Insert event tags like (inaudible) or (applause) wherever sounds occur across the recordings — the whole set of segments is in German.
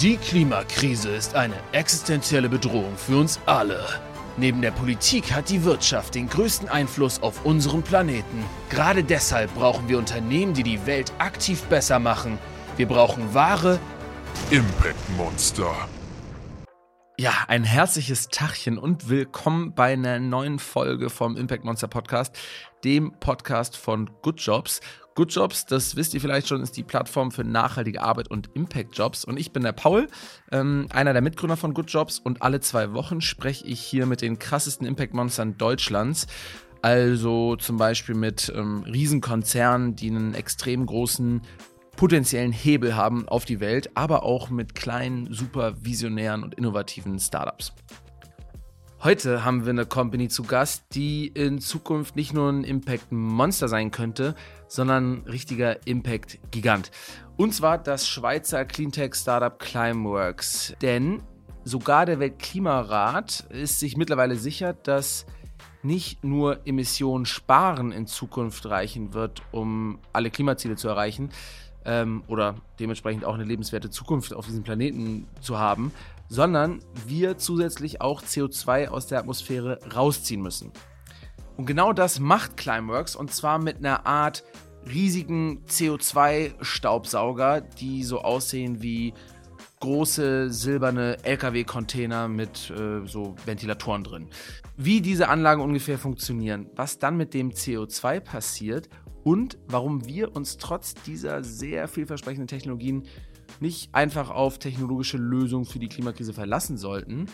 Die Klimakrise ist eine existenzielle Bedrohung für uns alle. Neben der Politik hat die Wirtschaft den größten Einfluss auf unseren Planeten. Gerade deshalb brauchen wir Unternehmen, die die Welt aktiv besser machen. Wir brauchen wahre Impact Monster. Ja, ein herzliches Tachchen und willkommen bei einer neuen Folge vom Impact Monster Podcast, dem Podcast von Good Jobs. Good Jobs, das wisst ihr vielleicht schon, ist die Plattform für nachhaltige Arbeit und Impact Jobs. Und ich bin der Paul, ähm, einer der Mitgründer von Good Jobs. Und alle zwei Wochen spreche ich hier mit den krassesten Impact Monstern Deutschlands. Also zum Beispiel mit ähm, Riesenkonzernen, die einen extrem großen potenziellen Hebel haben auf die Welt, aber auch mit kleinen, super visionären und innovativen Startups. Heute haben wir eine Company zu Gast, die in Zukunft nicht nur ein Impact-Monster sein könnte, sondern richtiger Impact-Gigant. Und zwar das Schweizer Cleantech-Startup Climeworks. Denn sogar der Weltklimarat ist sich mittlerweile sicher, dass nicht nur Emissionen sparen in Zukunft reichen wird, um alle Klimaziele zu erreichen ähm, oder dementsprechend auch eine lebenswerte Zukunft auf diesem Planeten zu haben, sondern wir zusätzlich auch CO2 aus der Atmosphäre rausziehen müssen. Und genau das macht Climeworks und zwar mit einer Art riesigen CO2-Staubsauger, die so aussehen wie große silberne LKW-Container mit äh, so Ventilatoren drin. Wie diese Anlagen ungefähr funktionieren, was dann mit dem CO2 passiert und warum wir uns trotz dieser sehr vielversprechenden Technologien nicht einfach auf technologische Lösungen für die Klimakrise verlassen sollten.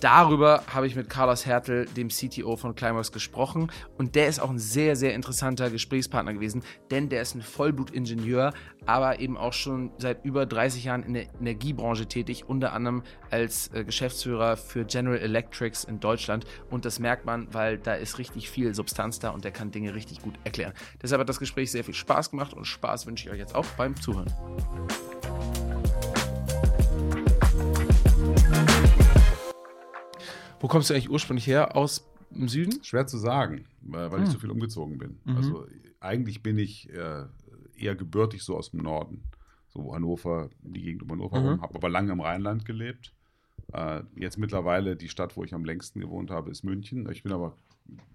Darüber habe ich mit Carlos Hertel, dem CTO von Climax, gesprochen und der ist auch ein sehr, sehr interessanter Gesprächspartner gewesen, denn der ist ein Vollblutingenieur, aber eben auch schon seit über 30 Jahren in der Energiebranche tätig, unter anderem als äh, Geschäftsführer für General Electrics in Deutschland und das merkt man, weil da ist richtig viel Substanz da und der kann Dinge richtig gut erklären. Deshalb hat das Gespräch sehr viel Spaß gemacht und Spaß wünsche ich euch jetzt auch beim Zuhören. Wo kommst du eigentlich ursprünglich her? Aus dem Süden? Schwer zu sagen, weil hm. ich so viel umgezogen bin. Mhm. Also eigentlich bin ich äh, eher gebürtig so aus dem Norden. So Hannover, die Gegend um Hannover mhm. rum, habe aber lange im Rheinland gelebt. Äh, jetzt mittlerweile die Stadt, wo ich am längsten gewohnt habe, ist München. Ich bin aber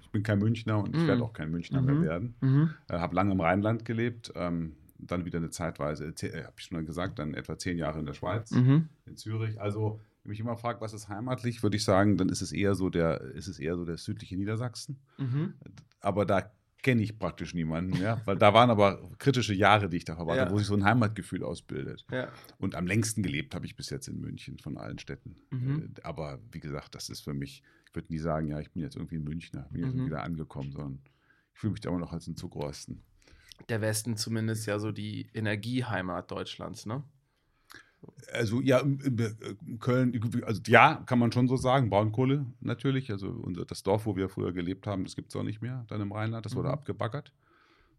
ich bin kein Münchner und ich werde mhm. auch kein Münchner mhm. mehr werden. Mhm. Äh, habe lange im Rheinland gelebt, ähm, dann wieder eine Zeitweise, äh, habe ich schon gesagt, dann etwa zehn Jahre in der Schweiz, mhm. in Zürich. Also wenn mich immer fragt, was ist heimatlich, würde ich sagen, dann ist es eher so der, ist es eher so der südliche Niedersachsen. Mhm. Aber da kenne ich praktisch niemanden mehr, weil da waren aber kritische Jahre, die ich da verbracht ja. wo sich so ein Heimatgefühl ausbildet. Ja. Und am längsten gelebt habe ich bis jetzt in München von allen Städten. Mhm. Äh, aber wie gesagt, das ist für mich, ich würde nie sagen, ja, ich bin jetzt irgendwie in Münchner, bin jetzt mhm. wieder angekommen, sondern ich fühle mich da immer noch als ein Zugrosten. Der Westen zumindest ja so die Energieheimat Deutschlands, ne? Also ja, Köln, also ja, kann man schon so sagen, Braunkohle natürlich. Also unser, das Dorf, wo wir früher gelebt haben, das gibt es auch nicht mehr, dann im Rheinland, das wurde mhm. abgebaggert.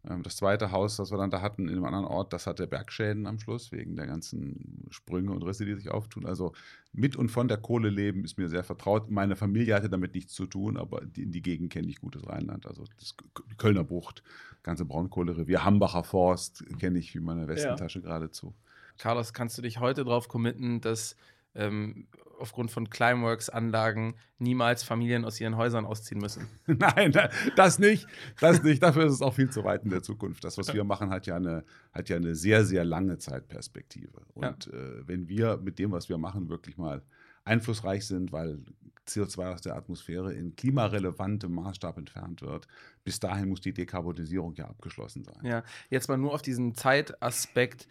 Ähm, das zweite Haus, das wir dann da hatten in einem anderen Ort, das hatte Bergschäden am Schluss, wegen der ganzen Sprünge und Risse, die sich auftun. Also mit und von der Kohle leben ist mir sehr vertraut. Meine Familie hatte damit nichts zu tun, aber in die Gegend kenne ich gutes Rheinland. Also das Kölner Bucht, ganze Braunkohlerevier, Hambacher Forst kenne ich wie meine Westentasche ja. geradezu. Carlos, kannst du dich heute darauf committen, dass ähm, aufgrund von Climeworks-Anlagen niemals Familien aus ihren Häusern ausziehen müssen? (laughs) Nein, das nicht. Das nicht. Dafür ist es auch viel zu weit in der Zukunft. Das, was wir machen, hat ja eine, hat ja eine sehr, sehr lange Zeitperspektive. Und ja. äh, wenn wir mit dem, was wir machen, wirklich mal einflussreich sind, weil CO2 aus der Atmosphäre in klimarelevantem Maßstab entfernt wird. Bis dahin muss die Dekarbonisierung ja abgeschlossen sein. Ja, jetzt mal nur auf diesen Zeitaspekt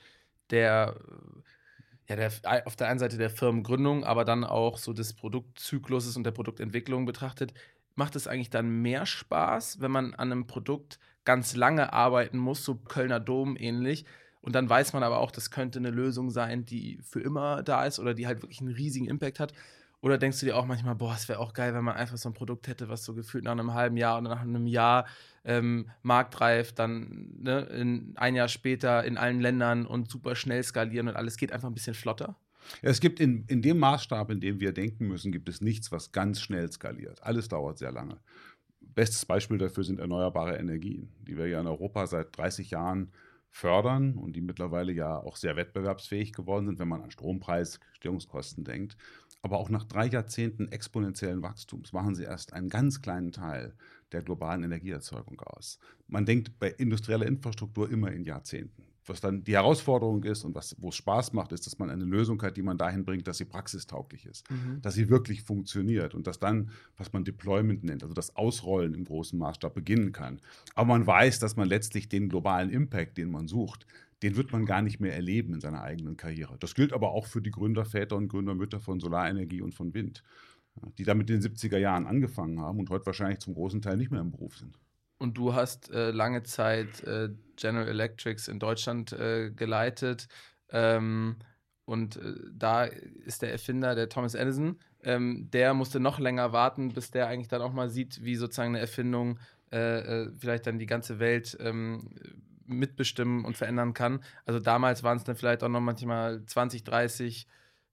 der, ja, der, auf der einen Seite der Firmengründung, aber dann auch so des Produktzykluses und der Produktentwicklung betrachtet, macht es eigentlich dann mehr Spaß, wenn man an einem Produkt ganz lange arbeiten muss, so Kölner Dom ähnlich. Und dann weiß man aber auch, das könnte eine Lösung sein, die für immer da ist oder die halt wirklich einen riesigen Impact hat. Oder denkst du dir auch manchmal, boah, es wäre auch geil, wenn man einfach so ein Produkt hätte, was so gefühlt nach einem halben Jahr oder nach einem Jahr ähm, marktreif, dann ne, in, ein Jahr später in allen Ländern und super schnell skalieren und alles geht einfach ein bisschen flotter? Es gibt in, in dem Maßstab, in dem wir denken müssen, gibt es nichts, was ganz schnell skaliert. Alles dauert sehr lange. Bestes Beispiel dafür sind erneuerbare Energien, die wir ja in Europa seit 30 Jahren fördern und die mittlerweile ja auch sehr wettbewerbsfähig geworden sind, wenn man an Strompreis, Störungskosten denkt. Aber auch nach drei Jahrzehnten exponentiellen Wachstums machen sie erst einen ganz kleinen Teil der globalen Energieerzeugung aus. Man denkt bei industrieller Infrastruktur immer in Jahrzehnten. Was dann die Herausforderung ist und was, wo es Spaß macht, ist, dass man eine Lösung hat, die man dahin bringt, dass sie praxistauglich ist, mhm. dass sie wirklich funktioniert und dass dann, was man Deployment nennt, also das Ausrollen im großen Maßstab beginnen kann. Aber man weiß, dass man letztlich den globalen Impact, den man sucht, den wird man gar nicht mehr erleben in seiner eigenen Karriere. Das gilt aber auch für die Gründerväter und Gründermütter von Solarenergie und von Wind, die damit in den 70er Jahren angefangen haben und heute wahrscheinlich zum großen Teil nicht mehr im Beruf sind. Und du hast äh, lange Zeit äh, General Electrics in Deutschland äh, geleitet. Ähm, und äh, da ist der Erfinder, der Thomas Edison, ähm, der musste noch länger warten, bis der eigentlich dann auch mal sieht, wie sozusagen eine Erfindung äh, äh, vielleicht dann die ganze Welt ähm, mitbestimmen und verändern kann. Also damals waren es dann vielleicht auch noch manchmal 20, 30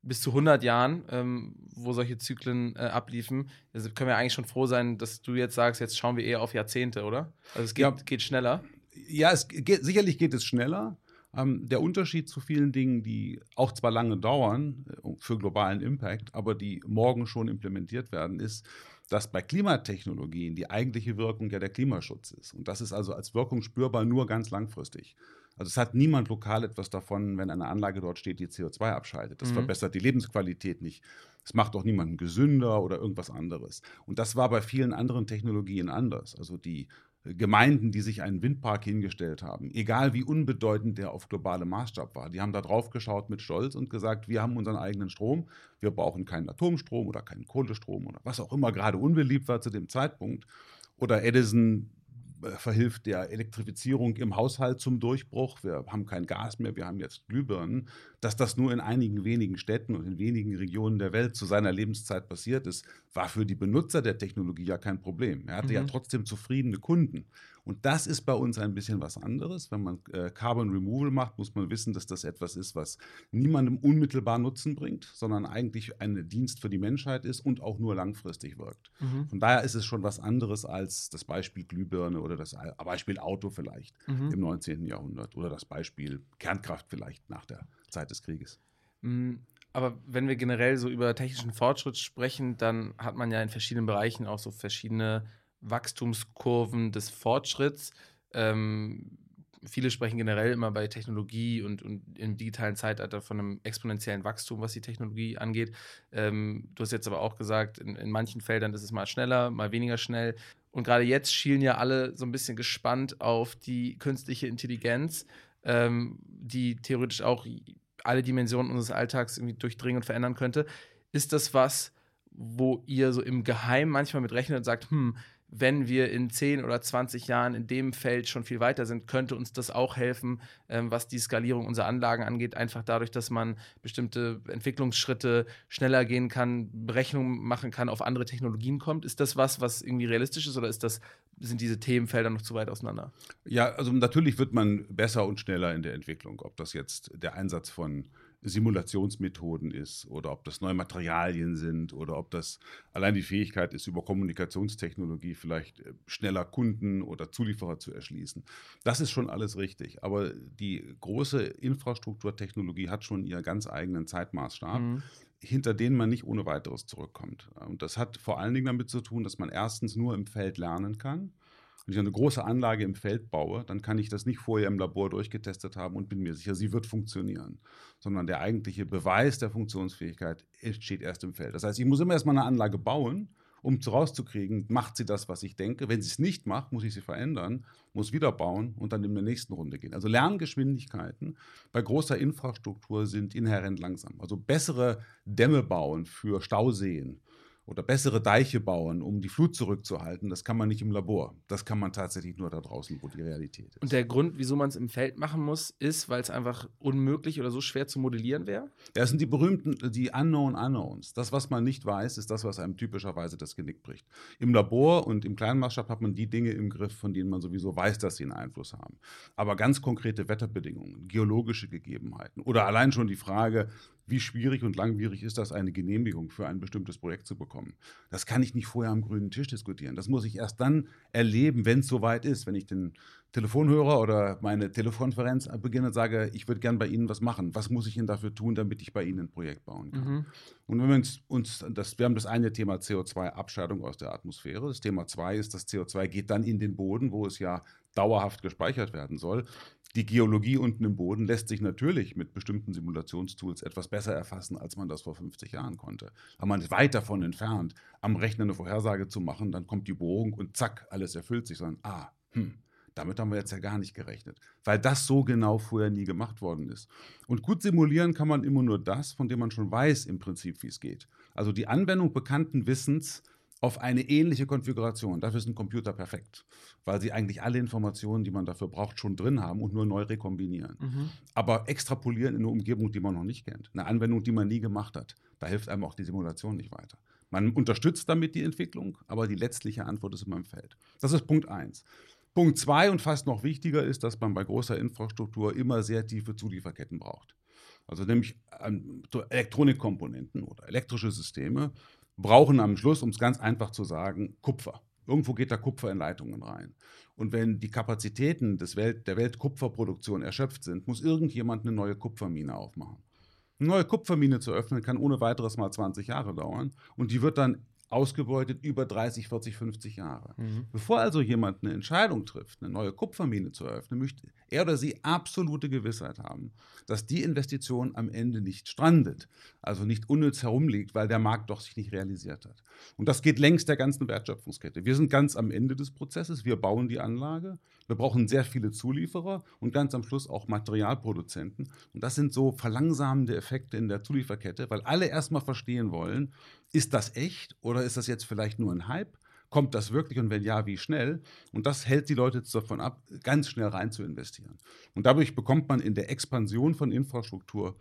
bis zu 100 Jahren, ähm, wo solche Zyklen äh, abliefen. Also können wir eigentlich schon froh sein, dass du jetzt sagst, jetzt schauen wir eher auf Jahrzehnte, oder? Also es geht, ja, geht schneller. Ja, es geht, sicherlich geht es schneller. Ähm, der Unterschied zu vielen Dingen, die auch zwar lange dauern äh, für globalen Impact, aber die morgen schon implementiert werden, ist, dass bei Klimatechnologien die eigentliche Wirkung ja der Klimaschutz ist. Und das ist also als Wirkung spürbar nur ganz langfristig. Also es hat niemand lokal etwas davon, wenn eine Anlage dort steht, die CO2 abschaltet. Das mhm. verbessert die Lebensqualität nicht. Es macht auch niemanden gesünder oder irgendwas anderes. Und das war bei vielen anderen Technologien anders. Also die Gemeinden, die sich einen Windpark hingestellt haben, egal wie unbedeutend der auf globalem Maßstab war, die haben da drauf geschaut mit Stolz und gesagt, wir haben unseren eigenen Strom, wir brauchen keinen Atomstrom oder keinen Kohlestrom oder was auch immer gerade unbeliebt war zu dem Zeitpunkt. Oder Edison verhilft der Elektrifizierung im Haushalt zum Durchbruch. Wir haben kein Gas mehr, wir haben jetzt Glühbirnen. Dass das nur in einigen wenigen Städten und in wenigen Regionen der Welt zu seiner Lebenszeit passiert ist, war für die Benutzer der Technologie ja kein Problem. Er hatte mhm. ja trotzdem zufriedene Kunden. Und das ist bei uns ein bisschen was anderes. Wenn man äh, Carbon Removal macht, muss man wissen, dass das etwas ist, was niemandem unmittelbar Nutzen bringt, sondern eigentlich ein Dienst für die Menschheit ist und auch nur langfristig wirkt. Mhm. Von daher ist es schon was anderes als das Beispiel Glühbirne oder das Beispiel Auto vielleicht mhm. im 19. Jahrhundert oder das Beispiel Kernkraft vielleicht nach der Zeit des Krieges. Mhm. Aber wenn wir generell so über technischen Fortschritt sprechen, dann hat man ja in verschiedenen Bereichen auch so verschiedene Wachstumskurven des Fortschritts. Ähm, viele sprechen generell immer bei Technologie und, und, im digitalen Zeitalter von einem exponentiellen Wachstum, was die Technologie angeht. Ähm, du hast jetzt aber auch gesagt, in, in, manchen Feldern ist es mal schneller, mal weniger schnell. Und gerade jetzt schielen ja alle so ein bisschen gespannt auf die künstliche Intelligenz, ähm, die theoretisch auch alle Dimensionen unseres Alltags irgendwie durchdringen und verändern könnte. Ist das was, wo ihr so im Geheimen manchmal mit rechnet und sagt, hm, wenn wir in 10 oder 20 Jahren in dem Feld schon viel weiter sind, könnte uns das auch helfen, ähm, was die Skalierung unserer Anlagen angeht. Einfach dadurch, dass man bestimmte Entwicklungsschritte schneller gehen kann, Berechnungen machen kann, auf andere Technologien kommt. Ist das was, was irgendwie realistisch ist oder ist das, sind diese Themenfelder noch zu weit auseinander? Ja, also natürlich wird man besser und schneller in der Entwicklung. Ob das jetzt der Einsatz von Simulationsmethoden ist oder ob das neue Materialien sind oder ob das allein die Fähigkeit ist, über Kommunikationstechnologie vielleicht äh, schneller Kunden oder Zulieferer zu erschließen. Das ist schon alles richtig. Aber die große Infrastrukturtechnologie hat schon ihren ganz eigenen Zeitmaßstab. Mhm hinter denen man nicht ohne weiteres zurückkommt. Und das hat vor allen Dingen damit zu tun, dass man erstens nur im Feld lernen kann wenn ich eine große Anlage im Feld baue, dann kann ich das nicht vorher im Labor durchgetestet haben und bin mir sicher, sie wird funktionieren. Sondern der eigentliche Beweis der Funktionsfähigkeit steht erst im Feld. Das heißt, ich muss immer erstmal eine Anlage bauen, um rauszukriegen, macht sie das, was ich denke. Wenn sie es nicht macht, muss ich sie verändern, muss wieder bauen und dann in der nächsten Runde gehen. Also Lerngeschwindigkeiten bei großer Infrastruktur sind inhärent langsam. Also bessere Dämme bauen für Stauseen oder bessere Deiche bauen, um die Flut zurückzuhalten, das kann man nicht im Labor. Das kann man tatsächlich nur da draußen, wo die Realität ist. Und der Grund, wieso man es im Feld machen muss, ist, weil es einfach unmöglich oder so schwer zu modellieren wäre? Das sind die berühmten, die Unknown Unknowns. Das, was man nicht weiß, ist das, was einem typischerweise das Genick bricht. Im Labor und im kleinen Maßstab hat man die Dinge im Griff, von denen man sowieso weiß, dass sie einen Einfluss haben. Aber ganz konkrete Wetterbedingungen, geologische Gegebenheiten oder allein schon die Frage, wie schwierig und langwierig ist das, eine Genehmigung für ein bestimmtes Projekt zu bekommen. Das kann ich nicht vorher am grünen Tisch diskutieren. Das muss ich erst dann erleben, wenn es soweit ist. Wenn ich den Telefonhörer oder meine Telefonkonferenz beginne und sage, ich würde gern bei Ihnen was machen. Was muss ich denn dafür tun, damit ich bei Ihnen ein Projekt bauen kann? Mhm. Und wenn wir uns, uns das, wir haben das eine Thema CO2-Abscheidung aus der Atmosphäre. Das Thema zwei ist, das CO2 geht dann in den Boden, wo es ja dauerhaft gespeichert werden soll. Die Geologie unten im Boden lässt sich natürlich mit bestimmten Simulationstools etwas besser erfassen, als man das vor 50 Jahren konnte. Aber man ist weit davon entfernt, am Rechner eine Vorhersage zu machen, dann kommt die Bohrung und zack, alles erfüllt sich, sondern ah, hm, damit haben wir jetzt ja gar nicht gerechnet, weil das so genau vorher nie gemacht worden ist. Und gut simulieren kann man immer nur das, von dem man schon weiß im Prinzip, wie es geht. Also die Anwendung bekannten Wissens auf eine ähnliche Konfiguration. Dafür ist ein Computer perfekt, weil sie eigentlich alle Informationen, die man dafür braucht, schon drin haben und nur neu rekombinieren. Mhm. Aber extrapolieren in eine Umgebung, die man noch nicht kennt, eine Anwendung, die man nie gemacht hat, da hilft einem auch die Simulation nicht weiter. Man unterstützt damit die Entwicklung, aber die letztliche Antwort ist immer im Feld. Das ist Punkt 1. Punkt 2 und fast noch wichtiger ist, dass man bei großer Infrastruktur immer sehr tiefe Zulieferketten braucht. Also nämlich ähm, Elektronikkomponenten oder elektrische Systeme brauchen am Schluss, um es ganz einfach zu sagen, Kupfer. Irgendwo geht da Kupfer in Leitungen rein. Und wenn die Kapazitäten des Welt, der Weltkupferproduktion erschöpft sind, muss irgendjemand eine neue Kupfermine aufmachen. Eine neue Kupfermine zu öffnen, kann ohne weiteres mal 20 Jahre dauern. Und die wird dann ausgebeutet über 30, 40, 50 Jahre. Mhm. Bevor also jemand eine Entscheidung trifft, eine neue Kupfermine zu eröffnen, möchte er oder sie absolute Gewissheit haben, dass die Investition am Ende nicht strandet, also nicht unnütz herumliegt, weil der Markt doch sich nicht realisiert hat. Und das geht längs der ganzen Wertschöpfungskette. Wir sind ganz am Ende des Prozesses, wir bauen die Anlage, wir brauchen sehr viele Zulieferer und ganz am Schluss auch Materialproduzenten. Und das sind so verlangsamende Effekte in der Zulieferkette, weil alle erstmal verstehen wollen, ist das echt oder ist das jetzt vielleicht nur ein Hype? Kommt das wirklich und wenn ja, wie schnell? Und das hält die Leute jetzt davon ab, ganz schnell rein zu investieren. Und dadurch bekommt man in der Expansion von Infrastruktur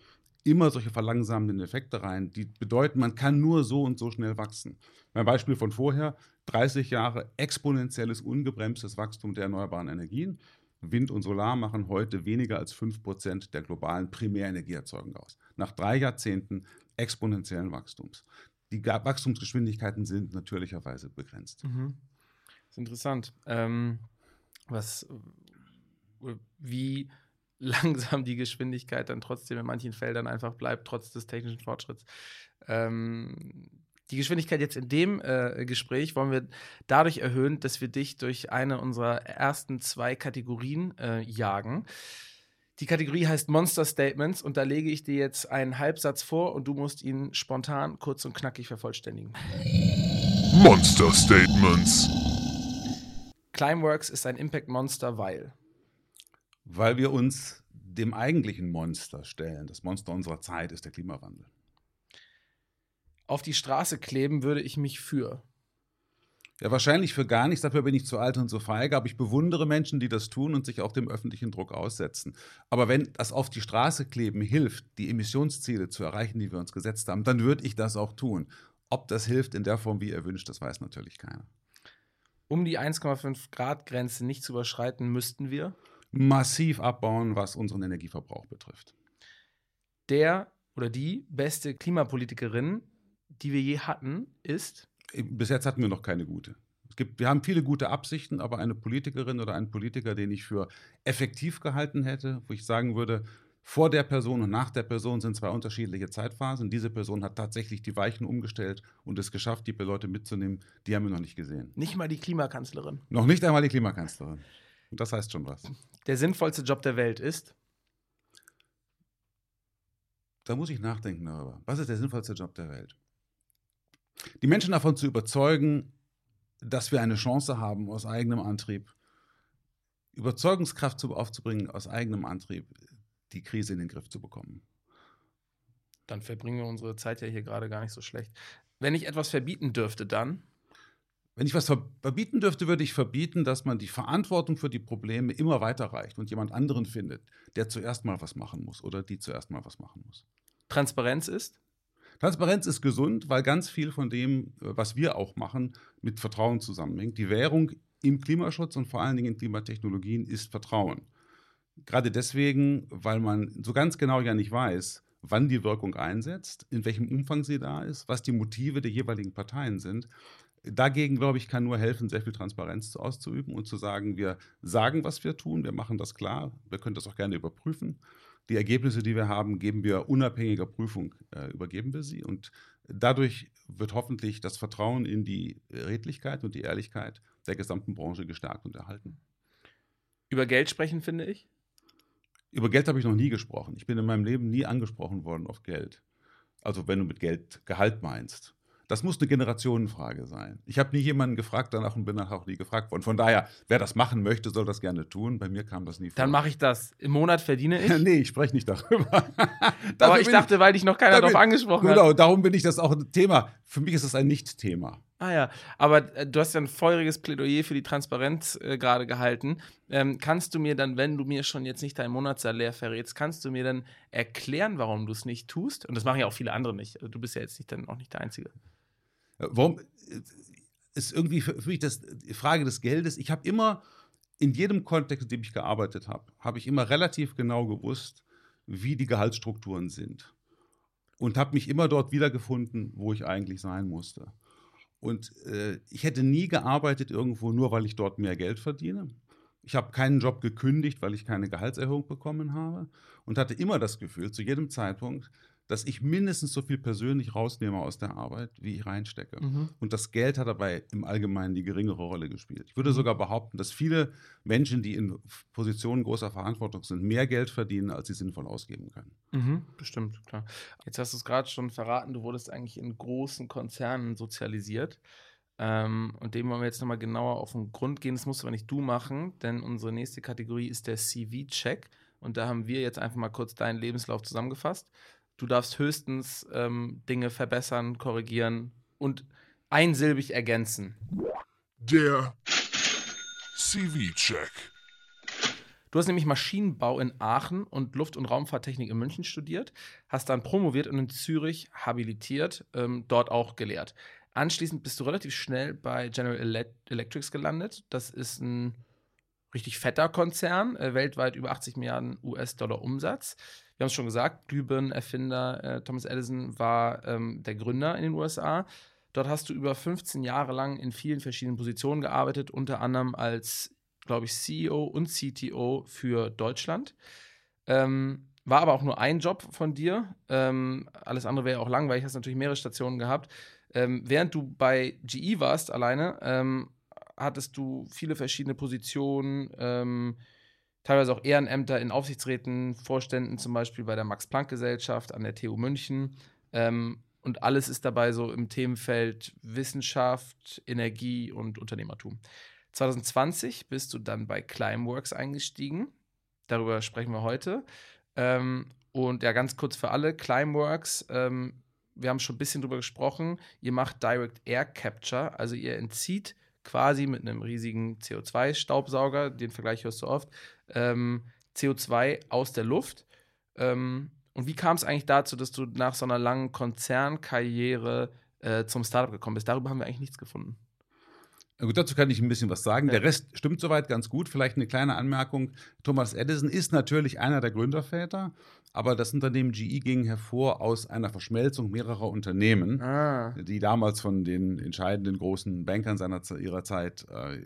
immer solche verlangsamenden Effekte rein, die bedeuten, man kann nur so und so schnell wachsen. Mein Beispiel von vorher, 30 Jahre exponentielles, ungebremstes Wachstum der erneuerbaren Energien. Wind und Solar machen heute weniger als 5% der globalen Primärenergieerzeugung aus. Nach drei Jahrzehnten exponentiellen Wachstums die Wachstumsgeschwindigkeiten sind natürlicherweise begrenzt. Mhm. Das ist interessant. Ähm, was, wie (laughs) langsam die Geschwindigkeit dann trotzdem in manchen Feldern einfach bleibt, trotz des technischen Fortschritts. Ähm, die Geschwindigkeit jetzt in dem äh, Gespräch wollen wir dadurch erhöhen, dass wir dich durch eine unserer ersten zwei Kategorien äh, jagen. Die Kategorie heißt Monster Statements und da lege ich dir jetzt einen Halbsatz vor und du musst ihn spontan, kurz und knackig vervollständigen. Monster Statements. Climeworks ist ein Impact Monster, weil. Weil wir uns dem eigentlichen Monster stellen. Das Monster unserer Zeit ist der Klimawandel. Auf die Straße kleben würde ich mich für. Ja, wahrscheinlich für gar nichts, dafür bin ich zu alt und zu feige, aber ich bewundere Menschen, die das tun und sich auch dem öffentlichen Druck aussetzen. Aber wenn das auf die Straße kleben hilft, die Emissionsziele zu erreichen, die wir uns gesetzt haben, dann würde ich das auch tun. Ob das hilft in der Form, wie erwünscht, das weiß natürlich keiner. Um die 1,5 Grad Grenze nicht zu überschreiten, müssten wir massiv abbauen, was unseren Energieverbrauch betrifft. Der oder die beste Klimapolitikerin, die wir je hatten, ist bis jetzt hatten wir noch keine gute. Es gibt, wir haben viele gute Absichten, aber eine Politikerin oder einen Politiker, den ich für effektiv gehalten hätte, wo ich sagen würde, vor der Person und nach der Person sind zwei unterschiedliche Zeitphasen. Diese Person hat tatsächlich die Weichen umgestellt und es geschafft, die Leute mitzunehmen. Die haben wir noch nicht gesehen. Nicht mal die Klimakanzlerin. Noch nicht einmal die Klimakanzlerin. Und das heißt schon was. Der sinnvollste Job der Welt ist? Da muss ich nachdenken darüber. Was ist der sinnvollste Job der Welt? Die Menschen davon zu überzeugen, dass wir eine Chance haben, aus eigenem Antrieb, Überzeugungskraft aufzubringen, aus eigenem Antrieb die Krise in den Griff zu bekommen. Dann verbringen wir unsere Zeit ja hier gerade gar nicht so schlecht. Wenn ich etwas verbieten dürfte, dann? Wenn ich was verbieten dürfte, würde ich verbieten, dass man die Verantwortung für die Probleme immer weiterreicht und jemand anderen findet, der zuerst mal was machen muss oder die zuerst mal was machen muss. Transparenz ist? Transparenz ist gesund, weil ganz viel von dem, äh, was wir auch machen, mit Vertrauen zusammenhängt. Die Währung im Klimaschutz und vor allen Dingen in Klimatechnologien ist Vertrauen. Gerade deswegen, weil man so ganz genau ja nicht weiß, wann die Wirkung einsetzt, in welchem Umfang sie da ist, was die Motive der jeweiligen Parteien sind. Dagegen, glaube ich, kann nur helfen, sehr viel Transparenz auszuüben und zu sagen, wir sagen, was wir tun, wir machen das klar, wir können das auch gerne überprüfen. Die Ergebnisse, die wir haben, geben wir unabhängiger Prüfung, äh, übergeben wir sie. Und dadurch wird hoffentlich das Vertrauen in die Redlichkeit und die Ehrlichkeit der gesamten Branche gestärkt und erhalten. Über Geld sprechen, finde ich? Über Geld habe ich noch nie gesprochen. Ich bin in meinem Leben nie angesprochen worden auf Geld. Also wenn du mit Geld Gehalt meinst. Das muss eine Generationenfrage sein. Ich habe nie jemanden gefragt danach und bin danach auch nie gefragt worden. Von daher, wer das machen möchte, soll das gerne tun. Bei mir kam das nie vor. Dann mache ich das. Im Monat verdiene ich. (laughs) nee, ich spreche nicht darüber. (laughs) Aber ich dachte, weil dich noch keiner darauf angesprochen genau, hat. Genau, darum bin ich das auch ein Thema. Für mich ist das ein Nicht-Thema. Ah ja, aber äh, du hast ja ein feuriges Plädoyer für die Transparenz äh, gerade gehalten. Ähm, kannst du mir dann, wenn du mir schon jetzt nicht dein Monatssalär verrätst, kannst du mir dann erklären, warum du es nicht tust? Und das machen ja auch viele andere nicht. Also du bist ja jetzt nicht dann auch nicht der Einzige. Warum äh, ist irgendwie für, mich das, die Frage des Geldes. Ich habe immer in jedem Kontext, in dem ich gearbeitet habe, habe ich immer relativ genau gewusst, wie die Gehaltsstrukturen sind. Und habe mich immer dort wiedergefunden, wo ich eigentlich sein musste. Und äh, ich hätte nie gearbeitet irgendwo nur, weil ich dort mehr Geld verdiene. Ich habe keinen Job gekündigt, weil ich keine Gehaltserhöhung bekommen habe und hatte immer das Gefühl, zu jedem Zeitpunkt, dass ich mindestens so viel persönlich rausnehme aus der Arbeit, wie ich reinstecke. Mhm. Und das Geld hat dabei im Allgemeinen die geringere Rolle gespielt. Ich würde mhm. sogar behaupten, dass viele Menschen, die in Positionen großer Verantwortung sind, mehr Geld verdienen, als sie sinnvoll ausgeben können. Mhm, bestimmt, klar. Jetzt hast du es gerade schon verraten, du wurdest eigentlich in großen Konzernen sozialisiert. Ähm, und dem wollen wir jetzt nochmal genauer auf den Grund gehen. Das musst aber nicht du machen, denn unsere nächste Kategorie ist der CV-Check. Und da haben wir jetzt einfach mal kurz deinen Lebenslauf zusammengefasst. Du darfst höchstens ähm, Dinge verbessern, korrigieren und einsilbig ergänzen. Der CV-Check. Du hast nämlich Maschinenbau in Aachen und Luft- und Raumfahrttechnik in München studiert, hast dann promoviert und in Zürich habilitiert, ähm, dort auch gelehrt. Anschließend bist du relativ schnell bei General Electrics gelandet. Das ist ein richtig fetter Konzern, äh, weltweit über 80 Milliarden US-Dollar Umsatz wir haben es schon gesagt, Glühbirnenerfinder äh, Thomas Edison war ähm, der Gründer in den USA. Dort hast du über 15 Jahre lang in vielen verschiedenen Positionen gearbeitet, unter anderem als, glaube ich, CEO und CTO für Deutschland. Ähm, war aber auch nur ein Job von dir. Ähm, alles andere wäre auch langweilig, hast natürlich mehrere Stationen gehabt. Ähm, während du bei GE warst alleine, ähm, hattest du viele verschiedene Positionen, ähm, teilweise auch Ehrenämter in Aufsichtsräten, Vorständen, zum Beispiel bei der Max-Planck-Gesellschaft an der TU München. Ähm, und alles ist dabei so im Themenfeld Wissenschaft, Energie und Unternehmertum. 2020 bist du dann bei Climeworks eingestiegen. Darüber sprechen wir heute. Ähm, und ja, ganz kurz für alle: Climeworks, ähm, wir haben schon ein bisschen drüber gesprochen. Ihr macht Direct Air Capture, also ihr entzieht quasi mit einem riesigen CO2-Staubsauger, den Vergleich hörst du oft, ähm, CO2 aus der Luft. Ähm, und wie kam es eigentlich dazu, dass du nach so einer langen Konzernkarriere äh, zum Startup gekommen bist? Darüber haben wir eigentlich nichts gefunden. Na gut, dazu kann ich ein bisschen was sagen. Ja. Der Rest stimmt soweit ganz gut. Vielleicht eine kleine Anmerkung. Thomas Edison ist natürlich einer der Gründerväter, aber das Unternehmen GE ging hervor aus einer Verschmelzung mehrerer Unternehmen, ah. die damals von den entscheidenden großen Bankern seiner, ihrer Zeit äh,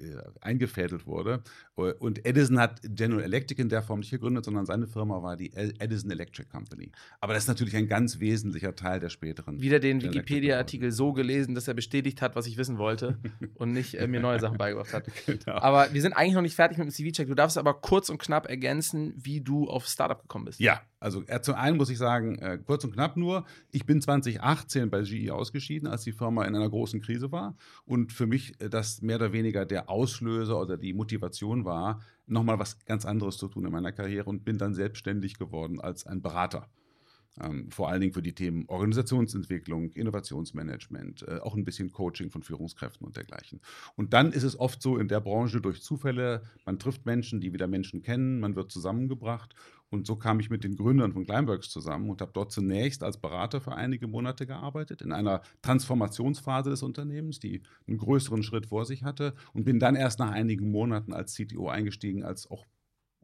eingefädelt wurde. Und Edison hat General Electric in der Form nicht gegründet, sondern seine Firma war die Edison Electric Company. Aber das ist natürlich ein ganz wesentlicher Teil der späteren. Wieder den Wikipedia-Artikel so gelesen, dass er bestätigt hat, was ich wissen wollte (laughs) und nicht äh, mir neue Sachen beigebracht hat. (laughs) Genau. Aber wir sind eigentlich noch nicht fertig mit dem CV-Check. Du darfst aber kurz und knapp ergänzen, wie du auf Startup gekommen bist. Ja, also äh, zum einen muss ich sagen, äh, kurz und knapp nur, ich bin 2018 bei GE ausgeschieden, als die Firma in einer großen Krise war. Und für mich äh, das mehr oder weniger der Auslöser oder die Motivation war, nochmal was ganz anderes zu tun in meiner Karriere und bin dann selbstständig geworden als ein Berater. Ähm, vor allen Dingen für die Themen Organisationsentwicklung, Innovationsmanagement, äh, auch ein bisschen Coaching von Führungskräften und dergleichen. Und dann ist es oft so in der Branche durch Zufälle, man trifft Menschen, die wieder Menschen kennen, man wird zusammengebracht. Und so kam ich mit den Gründern von Climeworks zusammen und habe dort zunächst als Berater für einige Monate gearbeitet, in einer Transformationsphase des Unternehmens, die einen größeren Schritt vor sich hatte und bin dann erst nach einigen Monaten als CTO eingestiegen, als auch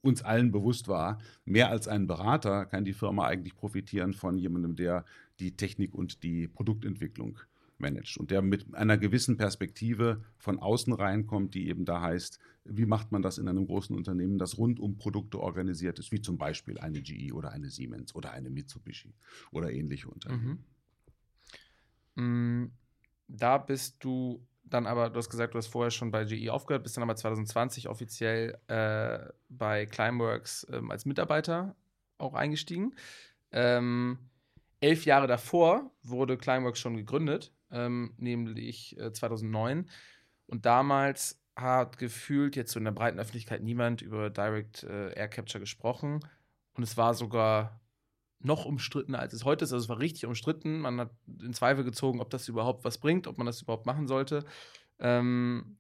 uns allen bewusst war, mehr als ein Berater kann die Firma eigentlich profitieren von jemandem, der die Technik und die Produktentwicklung managt und der mit einer gewissen Perspektive von außen reinkommt, die eben da heißt, wie macht man das in einem großen Unternehmen, das rund um Produkte organisiert ist, wie zum Beispiel eine GE oder eine Siemens oder eine Mitsubishi oder ähnliche Unternehmen. Mhm. Mm, da bist du dann aber, du hast gesagt, du hast vorher schon bei GE aufgehört, bist dann aber 2020 offiziell äh, bei Climeworks ähm, als Mitarbeiter auch eingestiegen. Ähm, elf Jahre davor wurde Climeworks schon gegründet, ähm, nämlich äh, 2009. Und damals hat gefühlt jetzt so in der breiten Öffentlichkeit niemand über Direct äh, Air Capture gesprochen. Und es war sogar noch umstrittener, als es heute ist. Also es war richtig umstritten. Man hat in Zweifel gezogen, ob das überhaupt was bringt, ob man das überhaupt machen sollte. Ähm,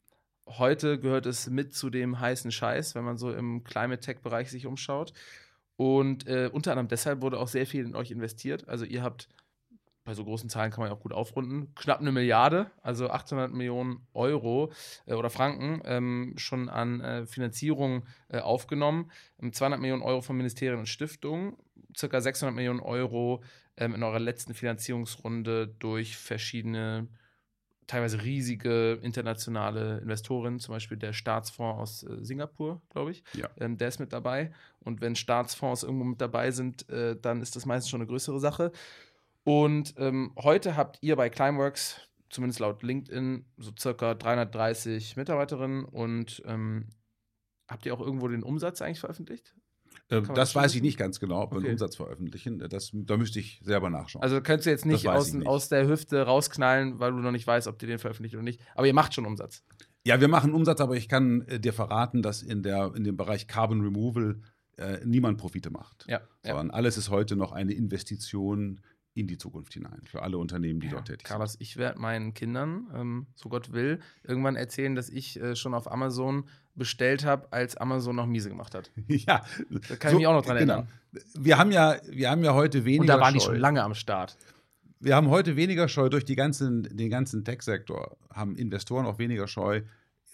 heute gehört es mit zu dem heißen Scheiß, wenn man so im Climate Tech-Bereich sich umschaut. Und äh, unter anderem deshalb wurde auch sehr viel in euch investiert. Also ihr habt bei so großen Zahlen kann man ja auch gut aufrunden, knapp eine Milliarde, also 800 Millionen Euro äh, oder Franken ähm, schon an äh, Finanzierung äh, aufgenommen, 200 ähm, Millionen Euro von Ministerien und Stiftungen, circa 600 Millionen Euro ähm, in eurer letzten Finanzierungsrunde durch verschiedene teilweise riesige internationale Investoren, zum Beispiel der Staatsfonds aus äh, Singapur, glaube ich. Ja. Ähm, der ist mit dabei. Und wenn Staatsfonds irgendwo mit dabei sind, äh, dann ist das meistens schon eine größere Sache. Und ähm, heute habt ihr bei Climeworks, zumindest laut LinkedIn, so circa 330 Mitarbeiterinnen und ähm, habt ihr auch irgendwo den Umsatz eigentlich veröffentlicht? Äh, das, das weiß ich nicht ganz genau, ob wir okay. einen Umsatz veröffentlichen. Das, da müsste ich selber nachschauen. Also könntest du jetzt nicht aus, nicht aus, der Hüfte rausknallen, weil du noch nicht weißt, ob ihr den veröffentlicht oder nicht. Aber ihr macht schon Umsatz. Ja, wir machen Umsatz, aber ich kann äh, dir verraten, dass in, der, in dem Bereich Carbon Removal äh, niemand Profite macht. Ja, sondern ja. alles ist heute noch eine Investition in die Zukunft hinein, für alle Unternehmen, die ja, dort tätig Carlos, sind. ich werde meinen Kindern, ähm, so Gott will, irgendwann erzählen, dass ich äh, schon auf Amazon bestellt habe, als Amazon noch miese gemacht hat. (laughs) ja. Da kann so, ich mich auch noch dran genau. erinnern. Wir haben, ja, wir haben ja heute weniger. Und da waren Scheu. die schon lange am Start. Wir haben heute weniger Scheu durch ganzen, den ganzen Tech-Sektor, haben Investoren auch weniger Scheu,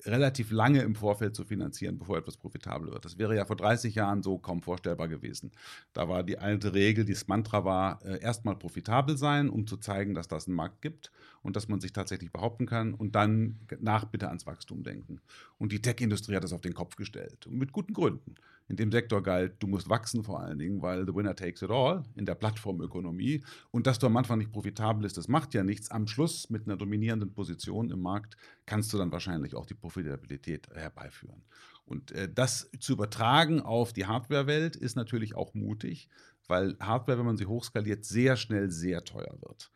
relativ lange im Vorfeld zu finanzieren, bevor etwas profitabel wird. Das wäre ja vor 30 Jahren so kaum vorstellbar gewesen. Da war die alte Regel, dieses Mantra war, äh, erstmal profitabel sein, um zu zeigen, dass das einen Markt gibt und dass man sich tatsächlich behaupten kann und dann nach bitte ans Wachstum denken. Und die Tech-Industrie hat das auf den Kopf gestellt. Und mit guten Gründen. In dem Sektor galt, du musst wachsen vor allen Dingen, weil the winner takes it all in der Plattformökonomie. Und dass du am Anfang nicht profitabel ist, das macht ja nichts. Am Schluss mit einer dominierenden Position im Markt kannst du dann wahrscheinlich auch die Profitabilität herbeiführen. Und äh, das zu übertragen auf die Hardware-Welt ist natürlich auch mutig, weil Hardware, wenn man sie hochskaliert, sehr schnell sehr teuer wird.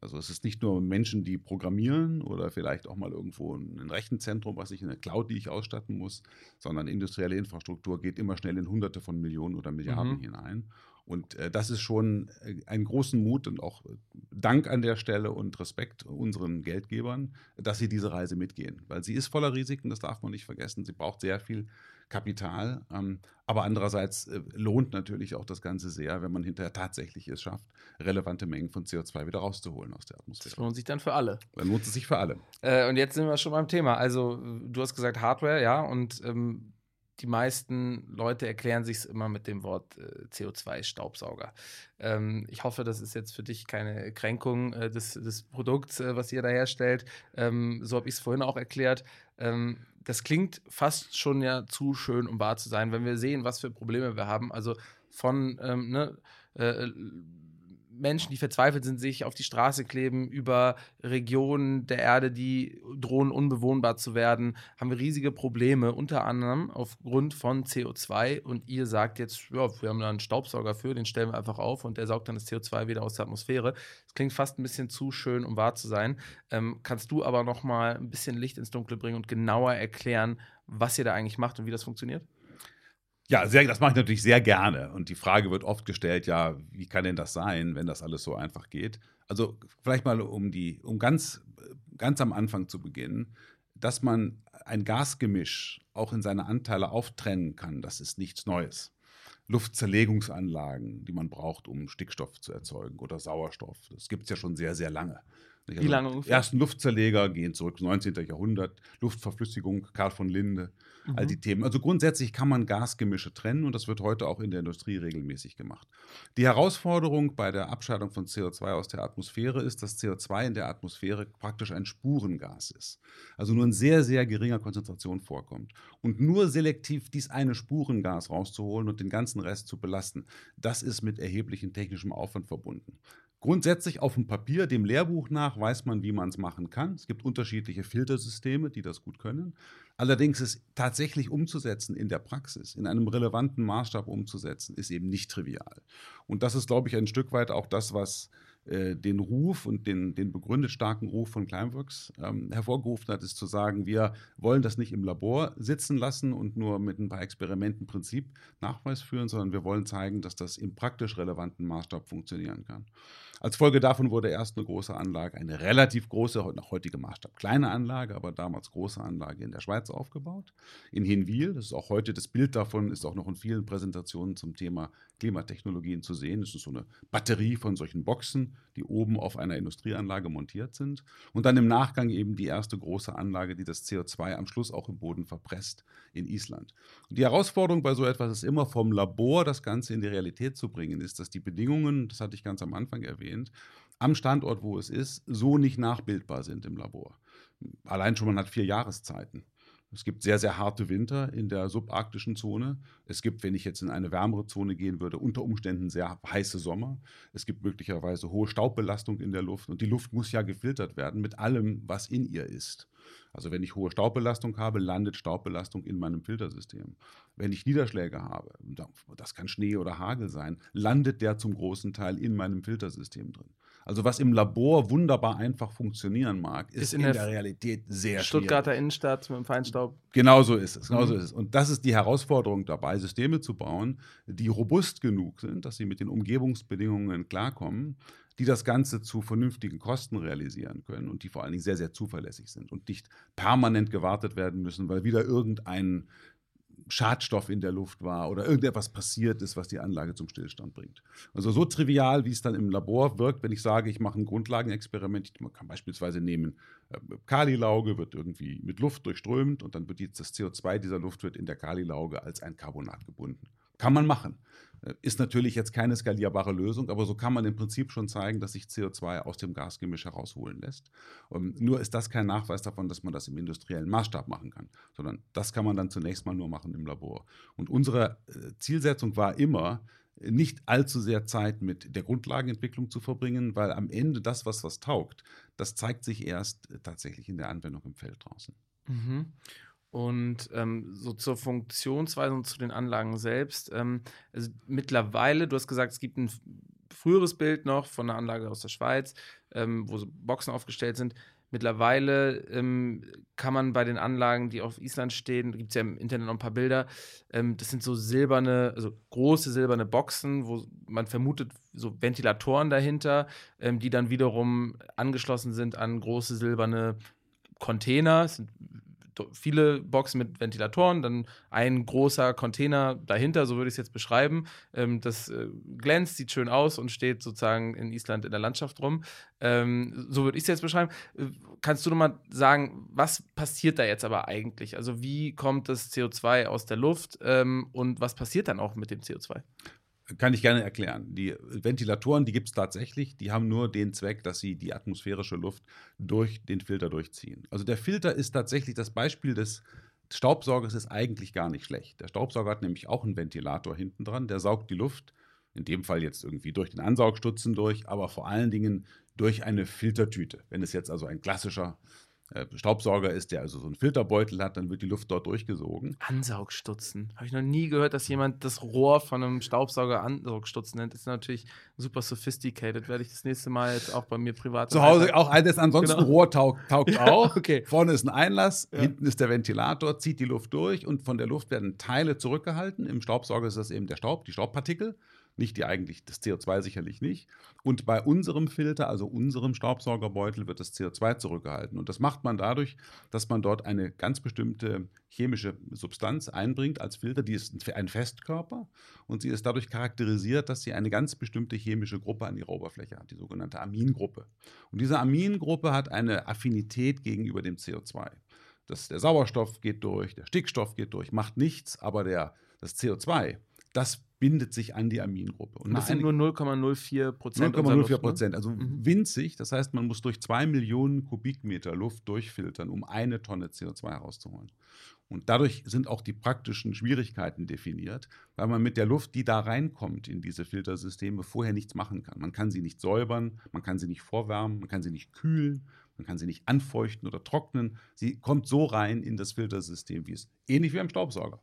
Also es ist nicht nur Menschen, die programmieren oder vielleicht auch mal irgendwo ein Rechenzentrum, was ich in der Cloud, die ich ausstatten muss, sondern industrielle Infrastruktur geht immer schnell in Hunderte von Millionen oder Milliarden mhm. hinein. Und äh, das ist schon äh, einen großen Mut und auch Dank an der Stelle und Respekt unseren Geldgebern, dass sie diese Reise mitgehen. Weil sie ist voller Risiken, das darf man nicht vergessen. Sie braucht sehr viel Kapital. Ähm, aber andererseits äh, lohnt natürlich auch das Ganze sehr, wenn man hinterher tatsächlich es schafft, relevante Mengen von CO2 wieder rauszuholen aus der Atmosphäre. Das lohnt sich dann für alle. Dann lohnt es sich für alle. Äh, und jetzt sind wir schon beim Thema. Also, du hast gesagt Hardware, ja, und ähm, die meisten Leute erklären sich es immer mit dem Wort äh, CO2-Staubsauger. Ähm, ich hoffe, das ist jetzt für dich keine Kränkung äh, des, des, Produkts, äh, was ihr da herstellt. Ähm, so habe ich es vorhin auch erklärt. Ähm, das klingt fast schon ja zu schön, um wahr zu sein, wenn wir sehen, was für Probleme wir haben. Also von ähm, ne, äh, Menschen, die verzweifelt sind, sich auf die Straße kleben, über Regionen der Erde, die drohen unbewohnbar zu werden, haben wir riesige Probleme, unter anderem aufgrund von CO2. Und ihr sagt jetzt, ja, wir haben da einen Staubsauger für, den stellen wir einfach auf und der saugt dann das CO2 wieder aus der Atmosphäre. Das klingt fast ein bisschen zu schön, um wahr zu sein. Ähm, kannst du aber noch mal ein bisschen Licht ins Dunkle bringen und genauer erklären, was ihr da eigentlich macht und wie das funktioniert? Ja, sehr, das mache ich natürlich sehr gerne. Und die Frage wird oft gestellt, ja, wie kann denn das sein, wenn das alles so einfach geht? Also vielleicht mal um die, um ganz, ganz am Anfang zu beginnen, dass man ein Gasgemisch auch in seine Anteile auftrennen kann, das ist nichts Neues. Luftzerlegungsanlagen, die man braucht, um Stickstoff zu erzeugen oder Sauerstoff, das gibt es ja schon sehr, sehr lange. Wie lange ungefähr? Ersten Luftzerleger gehen zurück, 19. Jahrhundert, Luftverflüssigung, Karl von Linde, all Mhm. die Themen. Also grundsätzlich kann man Gasgemische trennen und das wird heute auch in der Industrie regelmäßig gemacht. Die Herausforderung bei der Abscheidung von CO2 aus der Atmosphäre ist, dass CO2 in der Atmosphäre praktisch ein Spurengas ist. Also nur in sehr, sehr geringer Konzentration vorkommt. Und nur selektiv dies eine Spurengas rauszuholen und den ganzen Rest zu belasten, das ist mit erheblichem technischem Aufwand verbunden. Grundsätzlich auf dem Papier, dem Lehrbuch nach, weiß man, wie man es machen kann. Es gibt unterschiedliche Filtersysteme, die das gut können. Allerdings ist tatsächlich umzusetzen in der Praxis, in einem relevanten Maßstab umzusetzen, ist eben nicht trivial. Und das ist, glaube ich, ein Stück weit auch das, was äh, den Ruf und den, den begründet starken Ruf von Climeworks ähm, hervorgerufen hat, ist zu sagen, wir wollen das nicht im Labor sitzen lassen und nur mit ein paar Experimenten Prinzip Nachweis führen, sondern wir wollen zeigen, dass das im praktisch relevanten Maßstab funktionieren kann. Als Folge davon wurde erst eine große Anlage, eine relativ große, nach heutigem Maßstab kleine Anlage, aber damals große Anlage in der Schweiz aufgebaut, in Hinwil. Das ist auch heute, das Bild davon ist auch noch in vielen Präsentationen zum Thema Klimatechnologien zu sehen. Das ist so eine Batterie von solchen Boxen, die oben auf einer Industrieanlage montiert sind. Und dann im Nachgang eben die erste große Anlage, die das CO2 am Schluss auch im Boden verpresst in Island. Und die Herausforderung bei so etwas ist immer vom Labor das Ganze in die Realität zu bringen, ist, dass die Bedingungen, das hatte ich ganz am Anfang erwähnt, am Standort, wo es ist, so nicht nachbildbar sind im Labor. Allein schon man hat vier Jahreszeiten. Es gibt sehr, sehr harte Winter in der subarktischen Zone. Es gibt, wenn ich jetzt in eine wärmere Zone gehen würde, unter Umständen sehr heiße Sommer. Es gibt möglicherweise hohe Staubbelastung in der Luft und die Luft muss ja gefiltert werden mit allem, was in ihr ist. Also wenn ich hohe Staubbelastung habe, landet Staubbelastung in meinem Filtersystem. Wenn ich Niederschläge habe, das kann Schnee oder Hagel sein, landet der zum großen Teil in meinem Filtersystem drin. Also was im Labor wunderbar einfach funktionieren mag, ist, Ist in in, der der, Realität sehr Stuttgarter schwierig. Innenstadt mit dem Feinstaub. Genau so ist es. Genau Mhm. so ist es. Und das ist die Herausforderung dabei, Systeme zu bauen, die robust genug sind, dass sie mit den Umgebungsbedingungen klarkommen, die das Ganze zu vernünftigen Kosten realisieren können und die vor allen Dingen sehr, sehr zuverlässig sind und nicht permanent gewartet werden müssen, weil wieder irgendein Schadstoff in der Luft war oder irgendetwas passiert ist, was die Anlage zum Stillstand bringt. Also so trivial, wie es dann im Labor wirkt, wenn ich sage, ich mache ein Grundlagenexperiment. Man kann beispielsweise nehmen, äh, Kalilauge wird irgendwie mit Luft durchströmt und dann wird jetzt das CO2 dieser Luft wird in der Kalilauge als ein Carbonat gebunden. Kann man machen. Ist natürlich jetzt keine skalierbare Lösung, aber so kann man im Prinzip schon zeigen, dass sich CO2 aus dem Gasgemisch herausholen lässt. Ähm, nur ist das kein Nachweis davon, dass man das im industriellen Maßstab machen kann, sondern das kann man dann zunächst mal nur machen im Labor. Und unsere äh, Zielsetzung war immer, nicht allzu sehr Zeit mit der Grundlagenentwicklung zu verbringen, weil am Ende das, was was taugt, das zeigt sich erst äh, tatsächlich in der Anwendung im Feld draußen. Mhm. Und ähm, so zur Funktionsweise und zu den Anlagen selbst. Ähm, also mittlerweile, du hast gesagt, es gibt ein früheres Bild noch von einer Anlage aus der Schweiz, ähm, wo so Boxen aufgestellt sind. Mittlerweile ähm, kann man bei den Anlagen, die auf Island stehen, gibt es ja im Internet noch ein paar Bilder, ähm, das sind so silberne, also große silberne Boxen, wo man vermutet, so Ventilatoren dahinter, ähm, die dann wiederum angeschlossen sind an große silberne Container. Es sind viele Boxen mit Ventilatoren, dann ein großer Container dahinter, so würde ich es jetzt beschreiben. Ähm, das äh, glänzt, sieht schön aus und steht sozusagen in Island in der Landschaft rum. Ähm, so würde ich es jetzt beschreiben. Äh, kannst du noch mal sagen, was passiert da jetzt aber eigentlich? Also wie kommt das CO2 aus der Luft ähm, und was passiert dann auch mit dem CO2? Kann ich gerne erklären. Die Ventilatoren, die gibt es tatsächlich, die haben nur den Zweck, dass sie die atmosphärische Luft durch den Filter durchziehen. Also der Filter ist tatsächlich das Beispiel des Staubsaugers ist eigentlich gar nicht schlecht. Der Staubsauger hat nämlich auch einen Ventilator hinten dran, der saugt die Luft, in dem Fall jetzt irgendwie durch den Ansaugstutzen durch, aber vor allen Dingen durch eine Filtertüte. Wenn es jetzt also ein klassischer äh, Staubsauger ist, der also so einen Filterbeutel hat, dann wird die Luft dort durchgesogen. Ansaugstutzen. Habe ich noch nie gehört, dass jemand das Rohr von einem Staubsauger Ansaugstutzen nennt. Das ist natürlich super sophisticated. Werde ich das nächste Mal jetzt auch bei mir privat Zu Hause auch eines ansonsten Genau. Rohr taugt, taugt auch. okay. Vorne ist ein Einlass, Ja. hinten ist der Ventilator, zieht die Luft durch und von der Luft werden Teile zurückgehalten. Im Staubsauger ist das eben der Staub, die Staubpartikel. Nicht die eigentlich, das CO2 sicherlich nicht. Und bei unserem Filter, also unserem Staubsaugerbeutel, wird das CO2 zurückgehalten. Und das macht man dadurch, dass man dort eine ganz bestimmte chemische Substanz einbringt als Filter. Die ist ein Festkörper und sie ist dadurch charakterisiert, dass sie eine ganz bestimmte chemische Gruppe an ihrer Oberfläche hat, die sogenannte Amingruppe. Und diese Amingruppe hat eine Affinität gegenüber dem CO2. Das, der Sauerstoff geht durch, der Stickstoff geht durch, macht nichts, aber der, das CO2, das bindet sich an die Amingruppe. Und das sind nur 0,04 Prozent. 0,04 ne? Prozent, ne? also mhm. winzig. Das heißt, man muss durch zwei Millionen Kubikmeter Luft durchfiltern, um eine Tonne CO2 herauszuholen. Und dadurch sind auch die praktischen Schwierigkeiten definiert, weil man mit der Luft, die da reinkommt in diese Filtersysteme, vorher nichts machen kann. Man kann sie nicht säubern, man kann sie nicht vorwärmen, man kann sie nicht kühlen, man kann sie nicht anfeuchten oder trocknen. Sie kommt so rein in das Filtersystem, wie es ähnlich wie beim Staubsauger.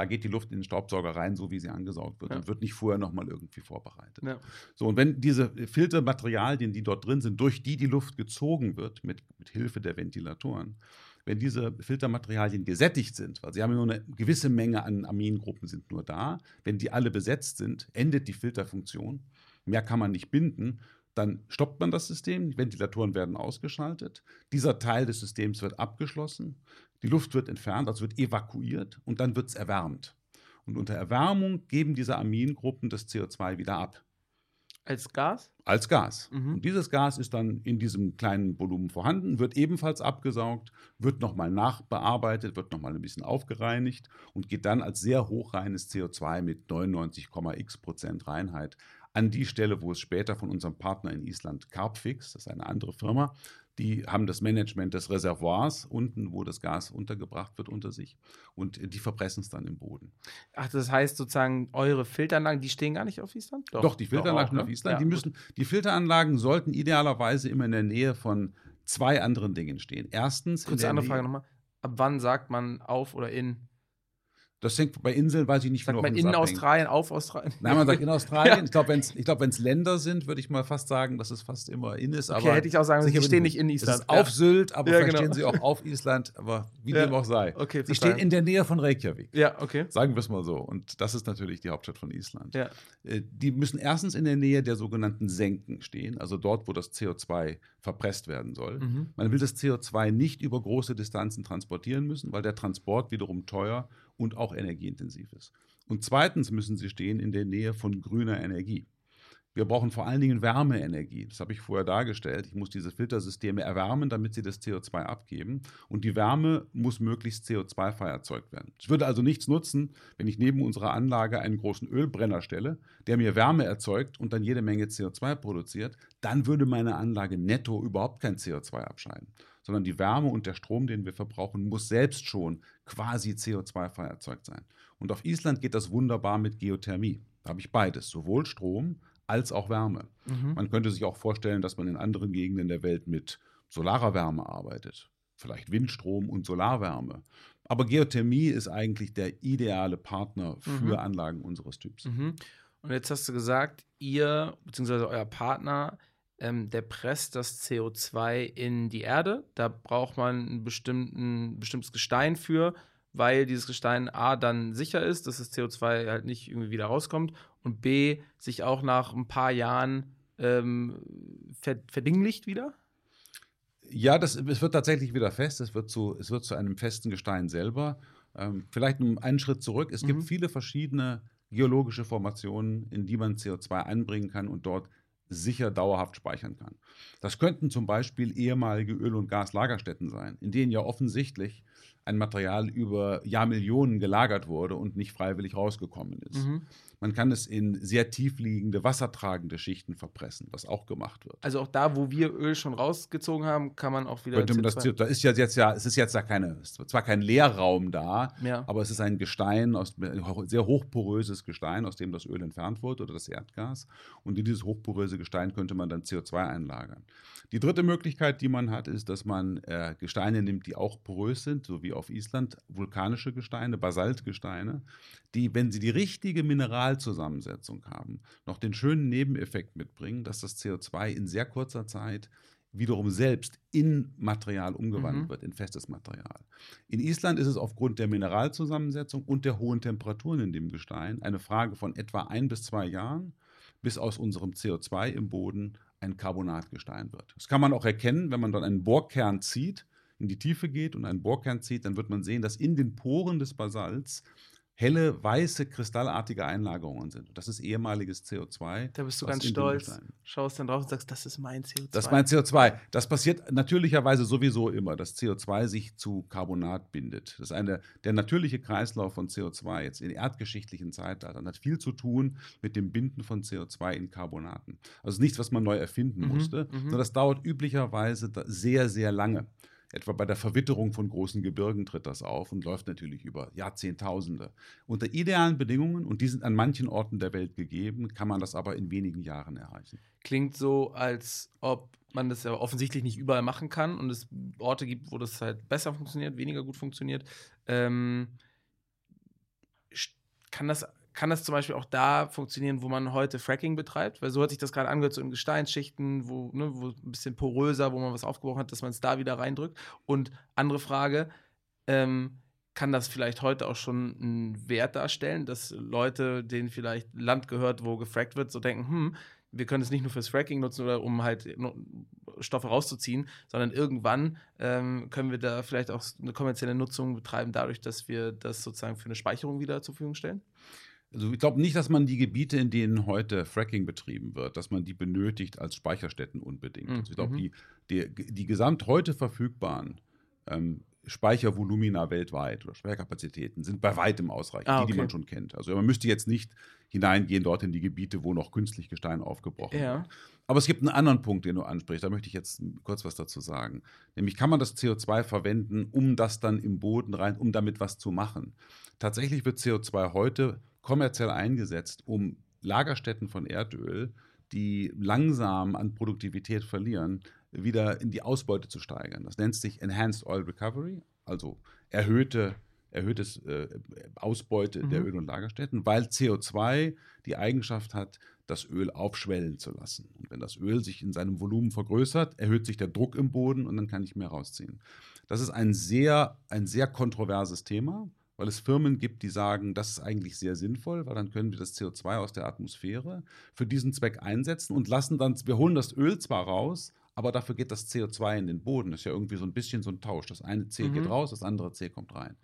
Da geht die Luft in den Staubsauger rein, so wie sie angesaugt wird ja. und wird nicht vorher nochmal irgendwie vorbereitet. Ja. So, und wenn diese Filtermaterialien, die dort drin sind, durch die die Luft gezogen wird, mit, mit Hilfe der Ventilatoren, wenn diese Filtermaterialien gesättigt sind, weil sie haben nur eine gewisse Menge an Amingruppen sind nur da, wenn die alle besetzt sind, endet die Filterfunktion. Mehr kann man nicht binden dann stoppt man das System, die Ventilatoren werden ausgeschaltet, dieser Teil des Systems wird abgeschlossen, die Luft wird entfernt, also wird evakuiert und dann wird es erwärmt. Und unter Erwärmung geben diese Amingruppen das CO2 wieder ab. Als Gas? Als Gas. Mhm. Und dieses Gas ist dann in diesem kleinen Volumen vorhanden, wird ebenfalls abgesaugt, wird nochmal nachbearbeitet, wird nochmal ein bisschen aufgereinigt und geht dann als sehr hochreines CO2 mit 99,x Prozent Reinheit an die Stelle, wo es später von unserem Partner in Island, Carpfix, das ist eine andere Firma, die haben das Management des Reservoirs unten, wo das Gas untergebracht wird, unter sich. Und die verpressen es dann im Boden. Ach, das heißt sozusagen, eure Filteranlagen, die stehen gar nicht auf Island? Doch, Doch die Filteranlagen auch, ne? auf Island. Ja, die, müssen, die Filteranlagen sollten idealerweise immer in der Nähe von zwei anderen Dingen stehen. Erstens. Kurze andere Frage nochmal. Ab wann sagt man auf oder in? Das hängt bei Inseln, weiß ich nicht sagt. Sagt man in Australien, auf Australien? Nein, man sagt in Australien. (laughs) ja. Ich glaube, wenn es glaub, Länder sind, würde ich mal fast sagen, dass es fast immer in ist. Okay, aber hätte ich auch sagen, sie stehen nicht in Island. Es ist ja. auf Sylt, aber ja, vielleicht genau. stehen sie auch auf Island, aber wie dem auch sei. Okay, sie stehen in der Nähe von Reykjavik. Ja, okay. Sagen wir es mal so. Und das ist natürlich die Hauptstadt von Island. Ja. Äh, die müssen erstens in der Nähe der sogenannten Senken stehen, also dort, wo das CO2 verpresst werden soll. Mhm. Man will das CO2 nicht über große Distanzen transportieren müssen, weil der Transport wiederum teuer und auch energieintensiv ist. Und zweitens müssen sie stehen in der Nähe von grüner Energie. Wir brauchen vor allen Dingen Wärmeenergie. Das habe ich vorher dargestellt. Ich muss diese Filtersysteme erwärmen, damit sie das CO2 abgeben. Und die Wärme muss möglichst CO2-frei erzeugt werden. Es würde also nichts nutzen, wenn ich neben unserer Anlage einen großen Ölbrenner stelle, der mir Wärme erzeugt und dann jede Menge CO2 produziert. Dann würde meine Anlage netto überhaupt kein CO2 abscheiden. Sondern die Wärme und der Strom, den wir verbrauchen, muss selbst schon quasi CO2-frei erzeugt sein. Und auf Island geht das wunderbar mit Geothermie. Da habe ich beides, sowohl Strom als auch Wärme. Mhm. Man könnte sich auch vorstellen, dass man in anderen Gegenden der Welt mit solarer Wärme arbeitet. Vielleicht Windstrom und Solarwärme. Aber Geothermie ist eigentlich der ideale Partner für mhm. Anlagen unseres Typs. Mhm. Und jetzt hast du gesagt, ihr bzw. euer Partner, ähm, der presst das CO2 in die Erde. Da braucht man ein bestimmtes Gestein für weil dieses Gestein A dann sicher ist, dass das CO2 halt nicht irgendwie wieder rauskommt und B sich auch nach ein paar Jahren ähm, verdinglicht wieder? Ja, das, es wird tatsächlich wieder fest. Es wird zu, es wird zu einem festen Gestein selber. Ähm, vielleicht einen Schritt zurück. Es mhm. gibt viele verschiedene geologische Formationen, in die man CO2 einbringen kann und dort sicher dauerhaft speichern kann. Das könnten zum Beispiel ehemalige Öl- und Gaslagerstätten sein, in denen ja offensichtlich ein Material über Jahrmillionen gelagert wurde und nicht freiwillig rausgekommen ist. Mhm. Man kann es in sehr tiefliegende, wassertragende Schichten verpressen, was auch gemacht wird. Also auch da, wo wir Öl schon rausgezogen haben, kann man auch wieder. Könnte man das, da ist ja jetzt ja, es ist jetzt da keine, es ist zwar kein Leerraum da, ja. aber es ist ein Gestein, aus, sehr hochporöses Gestein, aus dem das Öl entfernt wurde oder das Erdgas. Und in dieses hochporöse Gestein könnte man dann CO2 einlagern. Die dritte Möglichkeit, die man hat, ist, dass man äh, Gesteine nimmt, die auch porös sind, so wie auf Island, vulkanische Gesteine, Basaltgesteine, die, wenn sie die richtige Mineralzusammensetzung haben, noch den schönen Nebeneffekt mitbringen, dass das CO2 in sehr kurzer Zeit wiederum selbst in Material umgewandelt Mhm. wird, in festes Material. In Island ist es aufgrund der Mineralzusammensetzung und der hohen Temperaturen in dem Gestein eine Frage von etwa ein bis zwei Jahren, bis aus unserem CO2 im Boden ein Carbonatgestein wird. Das kann man auch erkennen, wenn man dann einen Bohrkern zieht, in die Tiefe geht und einen Bohrkern zieht, dann wird man sehen, dass in den Poren des Basalts helle, weiße, kristallartige Einlagerungen sind. Das ist ehemaliges CO2. Da bist du ganz stolz, schaust dann drauf und sagst, das ist mein CO2. Das ist mein CO2. Das passiert natürlicherweise sowieso immer, dass CO2 sich zu Carbonat bindet. Das ist eine, der natürliche Kreislauf von CO2 jetzt in erdgeschichtlichen Zeitaltern hat viel zu tun mit dem Binden von CO2 in Carbonaten. Also nichts, was man neu erfinden Mhm, musste, mhm. sondern das dauert üblicherweise sehr, sehr lange. Etwa bei der Verwitterung von großen Gebirgen tritt das auf und läuft natürlich über Jahrzehntausende. Unter idealen Bedingungen, und die sind an manchen Orten der Welt gegeben, kann man das aber in wenigen Jahren erreichen. Klingt so, als ob man das ja offensichtlich nicht überall machen kann und es Orte gibt, wo das halt besser funktioniert, weniger gut funktioniert. Ähm, kann das, kann das zum Beispiel auch da funktionieren, wo man heute Fracking betreibt? Weil so hat sich das gerade angehört, so in Gesteinsschichten, wo, ne, wo ein bisschen poröser, wo man was aufgebrochen hat, dass man es da wieder reindrückt. Und andere Frage, ähm, kann das vielleicht heute auch schon einen Wert darstellen, dass Leute, denen vielleicht Land gehört, wo gefrackt wird, so denken, hm, wir können es nicht nur fürs Fracking nutzen oder um halt Stoffe rauszuziehen, sondern irgendwann ähm, können wir da vielleicht auch eine kommerzielle Nutzung betreiben, dadurch, dass wir das sozusagen für eine Speicherung wieder zur Verfügung stellen? Also ich glaube nicht, dass man die Gebiete, in denen heute Fracking betrieben wird, dass man die benötigt als Speicherstätten unbedingt. Mhm. Also ich glaube, Mhm. die, die, die gesamt heute verfügbaren ähm, Speichervolumina weltweit oder Speicherkapazitäten sind bei weitem ausreichend, Ah, die, die okay. man schon kennt. Also man müsste jetzt nicht hineingehen dort in die Gebiete, wo noch künstlich Gestein aufgebrochen Ja. wird. Aber es gibt einen anderen Punkt, den du ansprichst. Da möchte ich jetzt kurz was dazu sagen. Nämlich kann man das CO2 verwenden, um das dann im Boden rein, um damit was zu machen. Tatsächlich wird CO2 heute kommerziell eingesetzt, um Lagerstätten von Erdöl, die langsam an Produktivität verlieren, wieder in die Ausbeute zu steigern. Das nennt sich Enhanced Oil Recovery, also erhöhte erhöhtes äh, Ausbeute der Mhm. Öl- und Lagerstätten, weil CO2 die Eigenschaft hat, das Öl aufschwellen zu lassen. Und wenn das Öl sich in seinem Volumen vergrößert, erhöht sich der Druck im Boden und dann kann ich mehr rausziehen. Das ist ein sehr, ein sehr kontroverses Thema, weil es Firmen gibt, die sagen, das ist eigentlich sehr sinnvoll, weil dann können wir das CO2 aus der Atmosphäre für diesen Zweck einsetzen und lassen dann, wir holen das Öl zwar raus, aber dafür geht das CO2 in den Boden. Das ist ja irgendwie so ein bisschen so ein Tausch. Das eine C Mhm. geht raus, das andere C kommt rein.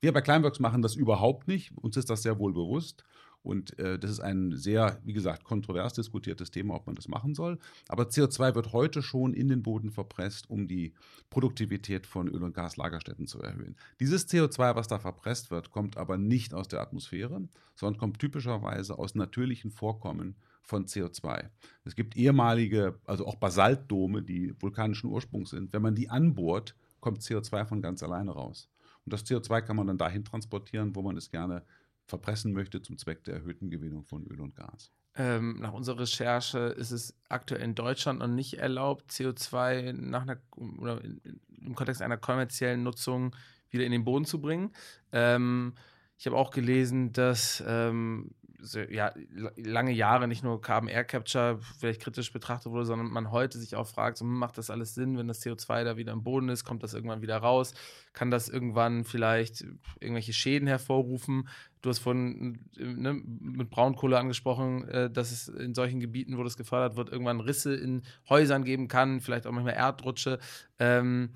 Wir bei Climeworks machen das überhaupt nicht. Uns ist das sehr wohl bewusst. Und äh, das ist ein sehr, wie gesagt, kontrovers diskutiertes Thema, ob man das machen soll. Aber CO2 wird heute schon in den Boden verpresst, um die Produktivität von Öl- und Gaslagerstätten zu erhöhen. Dieses CO2, was da verpresst wird, kommt aber nicht aus der Atmosphäre, sondern kommt typischerweise aus natürlichen Vorkommen von CO2. Es gibt ehemalige, also auch Basaltdome, die vulkanischen Ursprungs sind. Wenn man die anbohrt, kommt CO2 von ganz alleine raus. Und das CO2 kann man dann dahin transportieren, wo man es gerne verpressen möchte zum Zweck der erhöhten Gewinnung von Öl und Gas. Ähm, nach unserer Recherche ist es aktuell in Deutschland noch nicht erlaubt, CO2 nach einer, oder im Kontext einer kommerziellen Nutzung wieder in den Boden zu bringen. Ähm, ich habe auch gelesen, dass ähm, ja, la- lange Jahre nicht nur Carbon Air Capture vielleicht kritisch betrachtet wurde, sondern man heute sich auch fragt, so, macht das alles Sinn, wenn das CO2 da wieder im Boden ist, kommt das irgendwann wieder raus, kann das irgendwann vielleicht irgendwelche Schäden hervorrufen? Du hast vorhin äh, ne, mit Braunkohle angesprochen, äh, dass es in solchen Gebieten, wo das gefördert wird, irgendwann Risse in Häusern geben kann, vielleicht auch manchmal Erdrutsche. Ähm,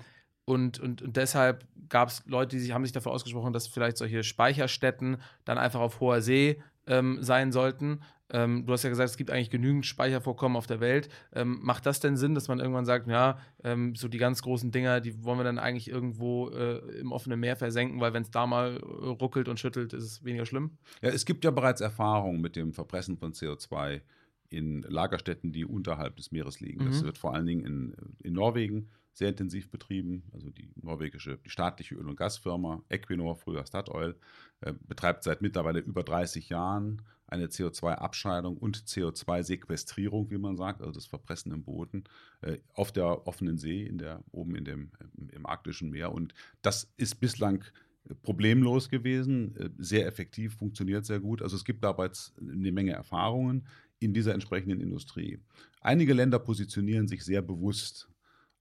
und, und, und deshalb gab es Leute, die sich, haben sich dafür ausgesprochen, dass vielleicht solche Speicherstätten dann einfach auf hoher See ähm, sein sollten. Ähm, du hast ja gesagt, es gibt eigentlich genügend Speichervorkommen auf der Welt. Ähm, macht das denn Sinn, dass man irgendwann sagt, ja, ähm, so die ganz großen Dinger, die wollen wir dann eigentlich irgendwo äh, im offenen Meer versenken, weil wenn es da mal äh, ruckelt und schüttelt, ist es weniger schlimm? Ja, es gibt ja bereits Erfahrungen mit dem Verpressen von CO2 in Lagerstätten, die unterhalb des Meeres liegen. Das Mhm. wird vor allen Dingen in, in Norwegen sehr intensiv betrieben. Also die norwegische, die staatliche Öl- und Gasfirma Equinor, früher Statoil, äh, betreibt seit mittlerweile über 30 Jahren eine CO2-Abscheidung und CO2-Sequestrierung, wie man sagt, also das Verpressen im Boden, äh, auf der offenen See, in der, oben in dem, im, im arktischen Meer. Und das ist bislang äh, problemlos gewesen, äh, sehr effektiv, funktioniert sehr gut. Also es gibt dabei jetzt eine Menge Erfahrungen in dieser entsprechenden Industrie. Einige Länder positionieren sich sehr bewusst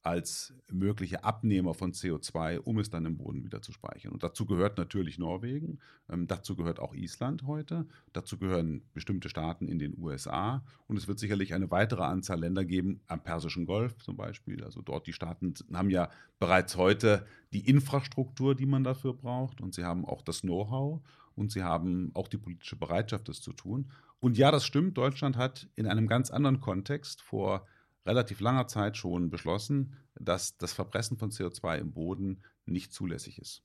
als mögliche Abnehmer von CO2, um es dann im Boden wieder zu speichern. Und dazu gehört natürlich Norwegen, ähm, dazu gehört auch Island heute, dazu gehören bestimmte Staaten in den USA und es wird sicherlich eine weitere Anzahl Länder geben, am Persischen Golf zum Beispiel. Also dort die Staaten haben ja bereits heute die Infrastruktur, die man dafür braucht und sie haben auch das Know-how und sie haben auch die politische Bereitschaft, das zu tun. Und ja, das stimmt, Deutschland hat in einem ganz anderen Kontext vor relativ langer Zeit schon beschlossen, dass das Verpressen von CO2 im Boden nicht zulässig ist.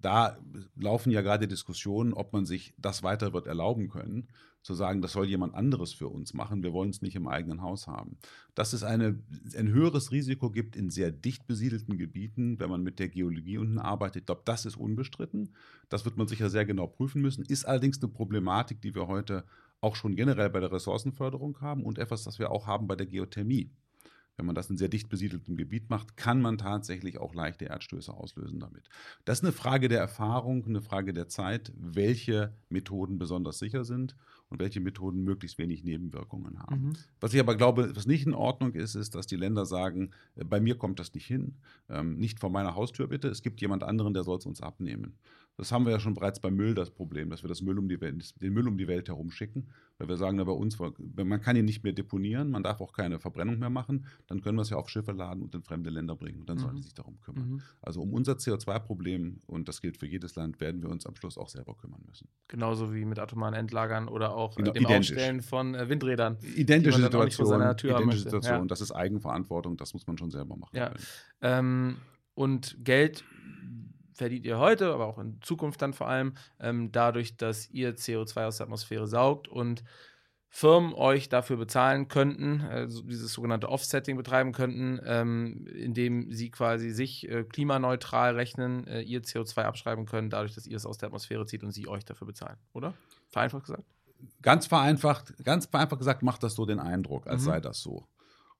Da laufen ja gerade Diskussionen, ob man sich das weiter wird erlauben können, zu sagen, das soll jemand anderes für uns machen, wir wollen es nicht im eigenen Haus haben. Dass es eine, ein höheres Risiko gibt in sehr dicht besiedelten Gebieten, wenn man mit der Geologie unten arbeitet, ich glaube, das ist unbestritten. Das wird man sicher sehr genau prüfen müssen, ist allerdings eine Problematik, die wir heute auch schon generell bei der Ressourcenförderung haben und etwas, das wir auch haben bei der Geothermie. Wenn man das in sehr dicht besiedeltem Gebiet macht, kann man tatsächlich auch leichte Erdstöße auslösen damit. Das ist eine Frage der Erfahrung, eine Frage der Zeit, welche Methoden besonders sicher sind und welche Methoden möglichst wenig Nebenwirkungen haben. Mhm. Was ich aber glaube, was nicht in Ordnung ist, ist, dass die Länder sagen, äh, bei mir kommt das nicht hin, ähm, nicht vor meiner Haustür bitte, es gibt jemand anderen, der soll es uns abnehmen. Das haben wir ja schon bereits beim Müll das Problem, dass wir das Müll um die Welt, den Müll um die Welt herumschicken, weil wir sagen, na, bei uns, man kann ihn nicht mehr deponieren, man darf auch keine Verbrennung mehr machen, dann können wir es ja auf Schiffe laden und in fremde Länder bringen und dann mhm. sollen die sich darum kümmern. Mhm. Also um unser CO2-Problem, und das gilt für jedes Land, werden wir uns am Schluss auch selber kümmern müssen. Genauso wie mit atomaren Endlagern oder auch genau, dem identisch. Aufstellen von äh, Windrädern. Identische Situation, identische Situation, ja. das ist Eigenverantwortung, das muss man schon selber machen. Ja. Ähm, und Geld verdient ihr heute, aber auch in Zukunft dann vor allem, ähm, dadurch, dass ihr CO2 aus der Atmosphäre saugt und Firmen euch dafür bezahlen könnten, also dieses sogenannte Offsetting betreiben könnten, ähm, indem sie quasi sich äh, klimaneutral rechnen, äh, ihr CO2 abschreiben können, dadurch, dass ihr es aus der Atmosphäre zieht und sie euch dafür bezahlen, oder? Vereinfacht gesagt? Ganz vereinfacht, ganz vereinfacht gesagt, macht das so den Eindruck, als mhm. sei das so.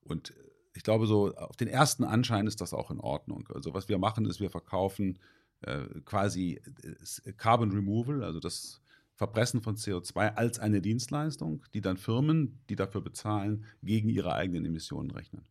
Und ich glaube, so auf den ersten Anschein ist das auch in Ordnung. Also was wir machen, ist, wir verkaufen quasi äh, Carbon Removal, also das Verpressen von CO2 als eine Dienstleistung, die dann Firmen, die dafür bezahlen, gegen ihre eigenen Emissionen rechnen.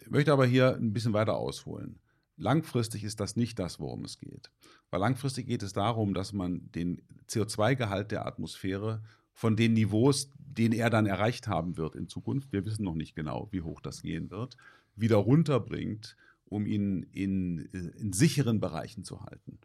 Ich möchte aber hier ein bisschen weiter ausholen. Langfristig ist das nicht das, worum es geht. Weil langfristig geht es darum, dass man den CO2-Gehalt der Atmosphäre von den Niveaus, den er dann erreicht haben wird in Zukunft, wir wissen noch nicht genau, wie hoch das gehen wird, wieder runterbringt um ihn in, äh, in sicheren Bereichen zu halten.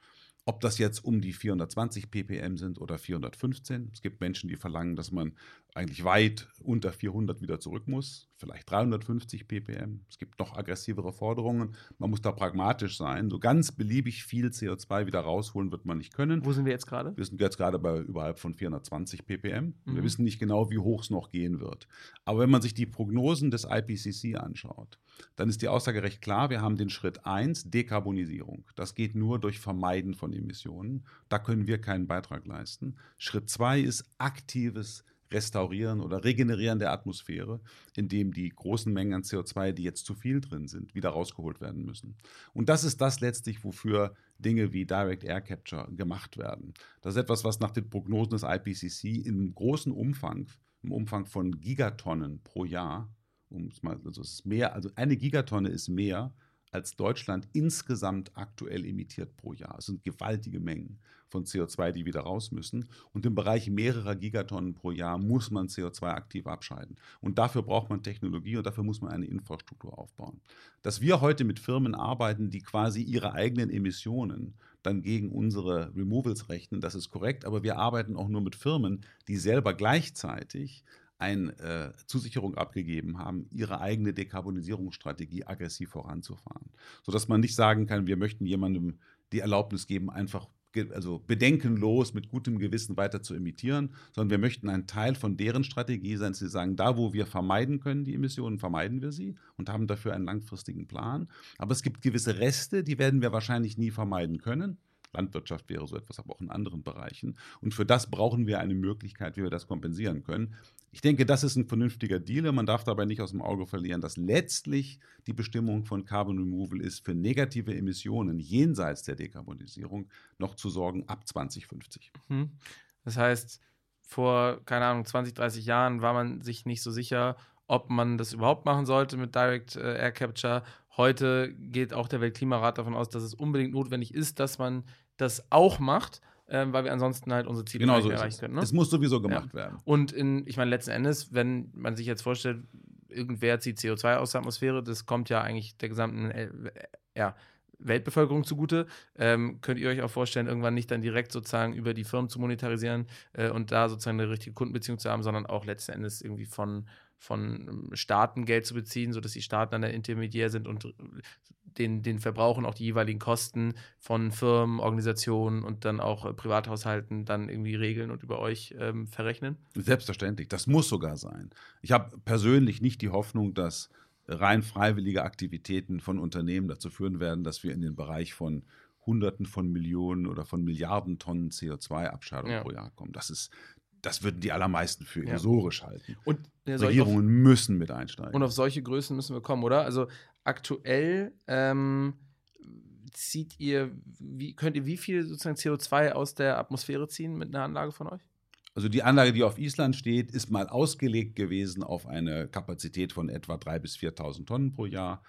Ob das jetzt um die 420 ppm sind oder 415. Es gibt Menschen, die verlangen, dass man eigentlich weit unter 400 wieder zurück muss, vielleicht 350 ppm. Es gibt noch aggressivere Forderungen. Man muss da pragmatisch sein. So ganz beliebig viel CO2 wieder rausholen wird man nicht können. Wo sind wir jetzt gerade? Wir sind jetzt gerade bei überhalb von 420 ppm. Mhm. Wir wissen nicht genau, wie hoch es noch gehen wird. Aber wenn man sich die Prognosen des IPCC anschaut, dann ist die Aussage recht klar. Wir haben den Schritt 1, Dekarbonisierung. Das geht nur durch Vermeiden von Emissionen. Da können wir keinen Beitrag leisten. Schritt 2 ist aktives Restaurieren oder Regenerieren der Atmosphäre, indem die großen Mengen an CO2, die jetzt zu viel drin sind, wieder rausgeholt werden müssen. Und das ist das letztlich, wofür Dinge wie Direct Air Capture gemacht werden. Das ist etwas, was nach den Prognosen des IPCC im großen Umfang, im Umfang von Gigatonnen pro Jahr um es mal, also es ist mehr, also eine Gigatonne ist mehr, als Deutschland insgesamt aktuell emittiert pro Jahr. Es sind gewaltige Mengen von CO2, die wieder raus müssen. Und im Bereich mehrerer Gigatonnen pro Jahr muss man CO2 aktiv abscheiden. Und dafür braucht man Technologie und dafür muss man eine Infrastruktur aufbauen. Dass wir heute mit Firmen arbeiten, die quasi ihre eigenen Emissionen dann gegen unsere Removals rechnen, das ist korrekt, aber wir arbeiten auch nur mit Firmen, die selber gleichzeitig eine äh, Zusicherung abgegeben haben, ihre eigene Dekarbonisierungsstrategie aggressiv voranzufahren. Sodass man nicht sagen kann, wir möchten jemandem die Erlaubnis geben, einfach also bedenkenlos mit gutem Gewissen weiter zu emittieren, sondern wir möchten ein Teil von deren Strategie sein, sie sagen, da wo wir vermeiden können, die Emissionen, vermeiden wir sie und haben dafür einen langfristigen Plan. Aber es gibt gewisse Reste, die werden wir wahrscheinlich nie vermeiden können. Landwirtschaft wäre so etwas, aber auch in anderen Bereichen. Und für das brauchen wir eine Möglichkeit, wie wir das kompensieren können. Ich denke, das ist ein vernünftiger Deal. Man darf dabei nicht aus dem Auge verlieren, dass letztlich die Bestimmung von Carbon Removal ist, für negative Emissionen jenseits der Dekarbonisierung noch zu sorgen ab 2050. Mhm. Das heißt, vor, keine Ahnung, 20, 30 Jahren war man sich nicht so sicher, ob man das überhaupt machen sollte mit Direct äh, Air Capture. heute geht auch der Weltklimarat davon aus, dass es unbedingt notwendig ist, dass man das auch macht. Ähm, weil wir ansonsten halt unsere Ziele Genau nicht so erreichen können. Ne? Es muss sowieso gemacht werden. Und in, ich meine, letzten Endes, wenn man sich jetzt vorstellt, irgendwer zieht CO2 aus der Atmosphäre, das kommt ja eigentlich der gesamten äh, ja, Weltbevölkerung zugute. Ähm, könnt ihr euch auch vorstellen, irgendwann nicht dann direkt sozusagen über die Firmen zu monetarisieren äh, und da sozusagen eine richtige Kundenbeziehung zu haben, sondern auch letzten Endes irgendwie von, von ähm, Staaten Geld zu beziehen, sodass die Staaten dann der Intermediär sind und den, den Verbrauchern auch die jeweiligen Kosten von Firmen, Organisationen und dann auch äh, Privathaushalten dann irgendwie regeln und über euch ähm, verrechnen? Selbstverständlich, das muss sogar sein. Ich habe persönlich nicht die Hoffnung, dass rein freiwillige Aktivitäten von Unternehmen dazu führen werden, dass wir in den Bereich von Hunderten von Millionen oder von Milliarden Tonnen CO2-Abscheidung Ja. pro Jahr kommen. Das ist, das würden die allermeisten für Ja. illusorisch halten. Und ja, ich auf- Regierungen müssen mit einsteigen. Und auf solche Größen müssen wir kommen, oder? Also aktuell ähm, zieht ihr, wie, könnt ihr wie viel sozusagen CO2 aus der Atmosphäre ziehen mit einer Anlage von euch? Also die Anlage, die auf Island steht, ist mal ausgelegt gewesen auf eine Kapazität von etwa 3.000 bis 4.000 Tonnen pro Jahr.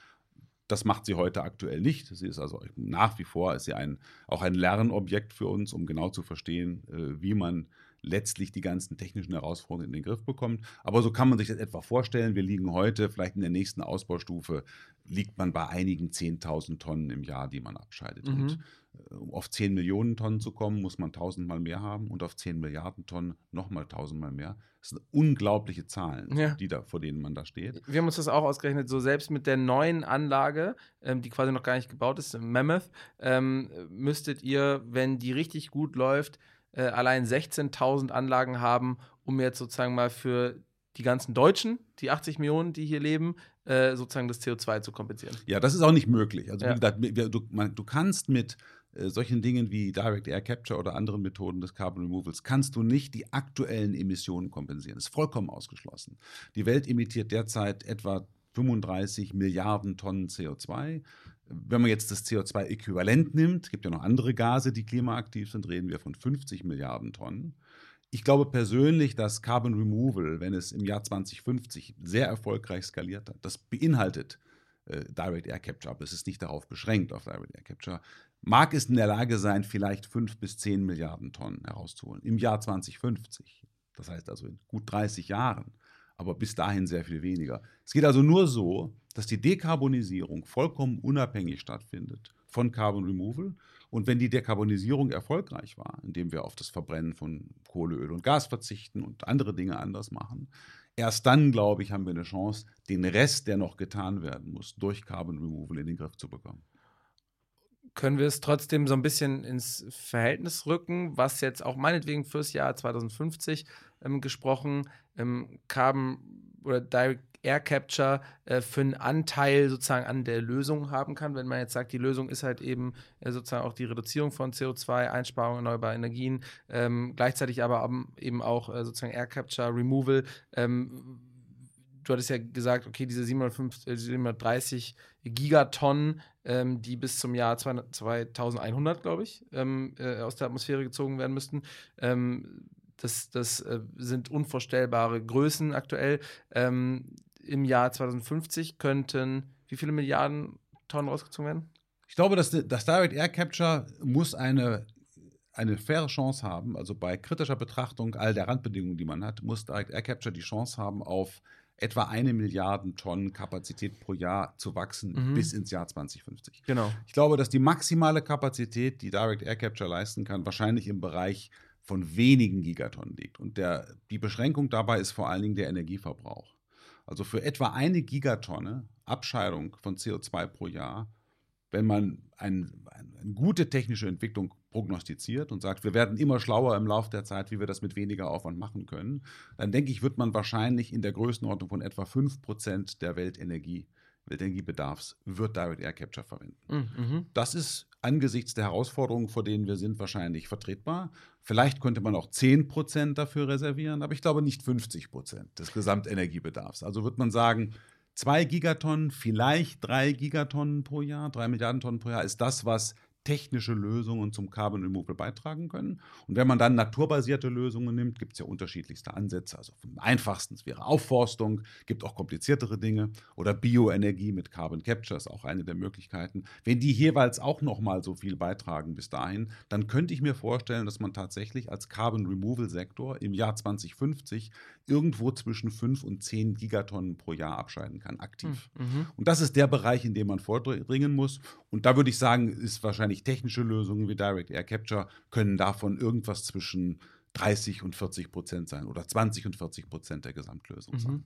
Das macht sie heute aktuell nicht. Sie ist also nach wie vor ist sie ein, auch ein Lernobjekt für uns, um genau zu verstehen, äh, wie man letztlich die ganzen technischen Herausforderungen in den Griff bekommt. Aber so kann man sich das etwa vorstellen. Wir liegen heute, vielleicht in der nächsten Ausbaustufe, liegt man bei einigen 10.000 Tonnen im Jahr, die man abscheidet. Mhm. Und äh, um auf 10 Millionen Tonnen zu kommen, muss man 1000 Mal mehr haben und auf 10 Milliarden Tonnen nochmal 1000 Mal mehr. Das sind unglaubliche Zahlen, Ja. die da, vor denen man da steht. Wir haben uns das auch ausgerechnet, so selbst mit der neuen Anlage, ähm, die quasi noch gar nicht gebaut ist, Mammoth, ähm, müsstet ihr, wenn die richtig gut läuft, äh, allein 16.000 Anlagen haben, um jetzt sozusagen mal für die ganzen Deutschen, die 80 Millionen, die hier leben, äh, sozusagen das CO2 zu kompensieren. Ja, das ist auch nicht möglich. Also, Ja. gesagt, du, man, du kannst mit äh, solchen Dingen wie Direct Air Capture oder anderen Methoden des Carbon Removals, kannst du nicht die aktuellen Emissionen kompensieren. Das ist vollkommen ausgeschlossen. Die Welt emittiert derzeit etwa 35 Milliarden Tonnen CO2. Wenn man jetzt das CO2-Äquivalent nimmt, gibt ja noch andere Gase, die klimaaktiv sind, reden wir von 50 Milliarden Tonnen. Ich glaube persönlich, dass Carbon Removal, wenn es im Jahr 2050 sehr erfolgreich skaliert hat, das beinhaltet äh, Direct Air Capture, aber es ist nicht darauf beschränkt auf Direct Air Capture, mag es in der Lage sein, vielleicht 5 bis 10 Milliarden Tonnen herauszuholen im Jahr 2050. Das heißt also in gut 30 Jahren, aber bis dahin sehr viel weniger. Es geht also nur so, dass die Dekarbonisierung vollkommen unabhängig stattfindet von Carbon Removal. Und wenn die Dekarbonisierung erfolgreich war, indem wir auf das Verbrennen von Kohle, Öl und Gas verzichten und andere Dinge anders machen, erst dann, glaube ich, haben wir eine Chance, den Rest, der noch getan werden muss, durch Carbon Removal in den Griff zu bekommen. können wir es trotzdem so ein bisschen ins Verhältnis rücken, was jetzt auch meinetwegen fürs Jahr 2050 ähm, gesprochen, ähm, Carbon oder Direct Air Capture äh, für einen Anteil sozusagen an der Lösung haben kann, wenn man jetzt sagt, die Lösung ist halt eben äh, sozusagen auch die Reduzierung von CO2, Einsparung erneuerbarer Energien, ähm, gleichzeitig aber eben auch äh, sozusagen Air Capture, Removal. Ähm, du hattest ja gesagt, okay, diese 750, äh, 730 Gigatonnen, ähm, die bis zum Jahr 200 2100, glaube ich, ähm, äh, aus der Atmosphäre gezogen werden müssten. Ähm, das das äh, sind unvorstellbare Größen aktuell. Ähm, Im Jahr 2050 könnten wie viele Milliarden Tonnen rausgezogen werden? Ich glaube, dass das Direct Air Capture muss eine, eine faire Chance haben. Also bei kritischer Betrachtung all der Randbedingungen, die man hat, muss Direct Air Capture die Chance haben, auf etwa eine Milliarde Tonnen Kapazität pro Jahr zu wachsen Mhm. bis ins Jahr 2050. Genau. Ich glaube, dass die maximale Kapazität, die Direct Air Capture leisten kann, wahrscheinlich im Bereich von wenigen Gigatonnen liegt. Und der, die Beschränkung dabei ist vor allen Dingen der Energieverbrauch. Also für etwa eine Gigatonne Abscheidung von CO2 pro Jahr, wenn man ein, ein, eine gute technische Entwicklung prognostiziert und sagt, wir werden immer schlauer im Laufe der Zeit, wie wir das mit weniger Aufwand machen können, dann denke ich, wird man wahrscheinlich in der Größenordnung von etwa 5% der Weltenergie, Weltenergiebedarfs wird Direct Air Capture verwenden. Mhm. Das ist angesichts der Herausforderungen, vor denen wir sind, wahrscheinlich vertretbar. Vielleicht könnte man auch 10% dafür reservieren, aber ich glaube nicht 50% des Gesamtenergiebedarfs. Also wird man sagen, zwei Gigatonnen, vielleicht drei Gigatonnen pro Jahr, drei Milliarden Tonnen pro Jahr ist das, was technische Lösungen zum Carbon Removal beitragen können. Und wenn man dann naturbasierte Lösungen nimmt, gibt es ja unterschiedlichste Ansätze. Also am einfachsten wäre Aufforstung, gibt auch kompliziertere Dinge oder Bioenergie mit Carbon Capture ist auch eine der Möglichkeiten. Wenn die jeweils auch nochmal so viel beitragen bis dahin, dann könnte ich mir vorstellen, dass man tatsächlich als Carbon Removal Sektor im Jahr 2050 irgendwo zwischen 5 und 10 Gigatonnen pro Jahr abscheiden kann, aktiv. Mhm. Und das ist der Bereich, in dem man vordringen muss. Und da würde ich sagen, ist wahrscheinlich technische Lösungen wie Direct Air Capture können davon irgendwas zwischen 30 und 40 Prozent sein oder 20 und 40 Prozent der Gesamtlösung mhm. sein.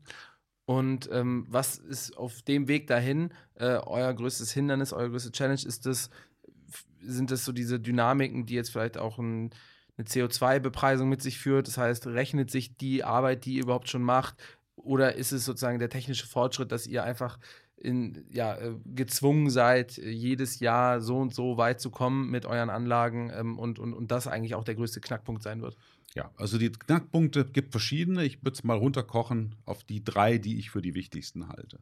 Und ähm, was ist auf dem Weg dahin äh, euer größtes Hindernis, eure größte Challenge? Ist das, sind das so diese Dynamiken, die jetzt vielleicht auch ein, eine CO2-Bepreisung mit sich führt? Das heißt, rechnet sich die Arbeit, die ihr überhaupt schon macht? Oder ist es sozusagen der technische Fortschritt, dass ihr einfach in, ja, äh, gezwungen seid, äh, jedes Jahr so und so weit zu kommen mit euren Anlagen ähm, und, und, und das eigentlich auch der größte Knackpunkt sein wird? Ja, also die Knackpunkte gibt verschiedene. Ich würde es mal runterkochen auf die drei, die ich für die wichtigsten halte.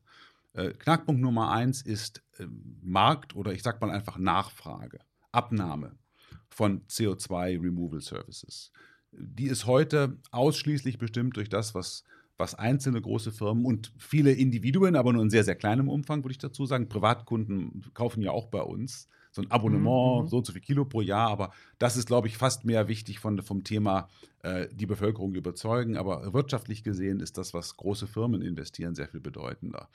Äh, Knackpunkt Nummer eins ist äh, Markt oder ich sage mal einfach Nachfrage, Abnahme von CO2 Removal Services. Die ist heute ausschließlich bestimmt durch das, was was einzelne große Firmen und viele Individuen, aber nur in sehr, sehr kleinem Umfang, würde ich dazu sagen. Privatkunden kaufen ja auch bei uns so ein Abonnement, mhm. so und so viel Kilo pro Jahr, aber das ist, glaube ich, fast mehr wichtig von, vom Thema äh, die Bevölkerung überzeugen. Aber wirtschaftlich gesehen ist das, was große Firmen investieren, sehr viel bedeutender.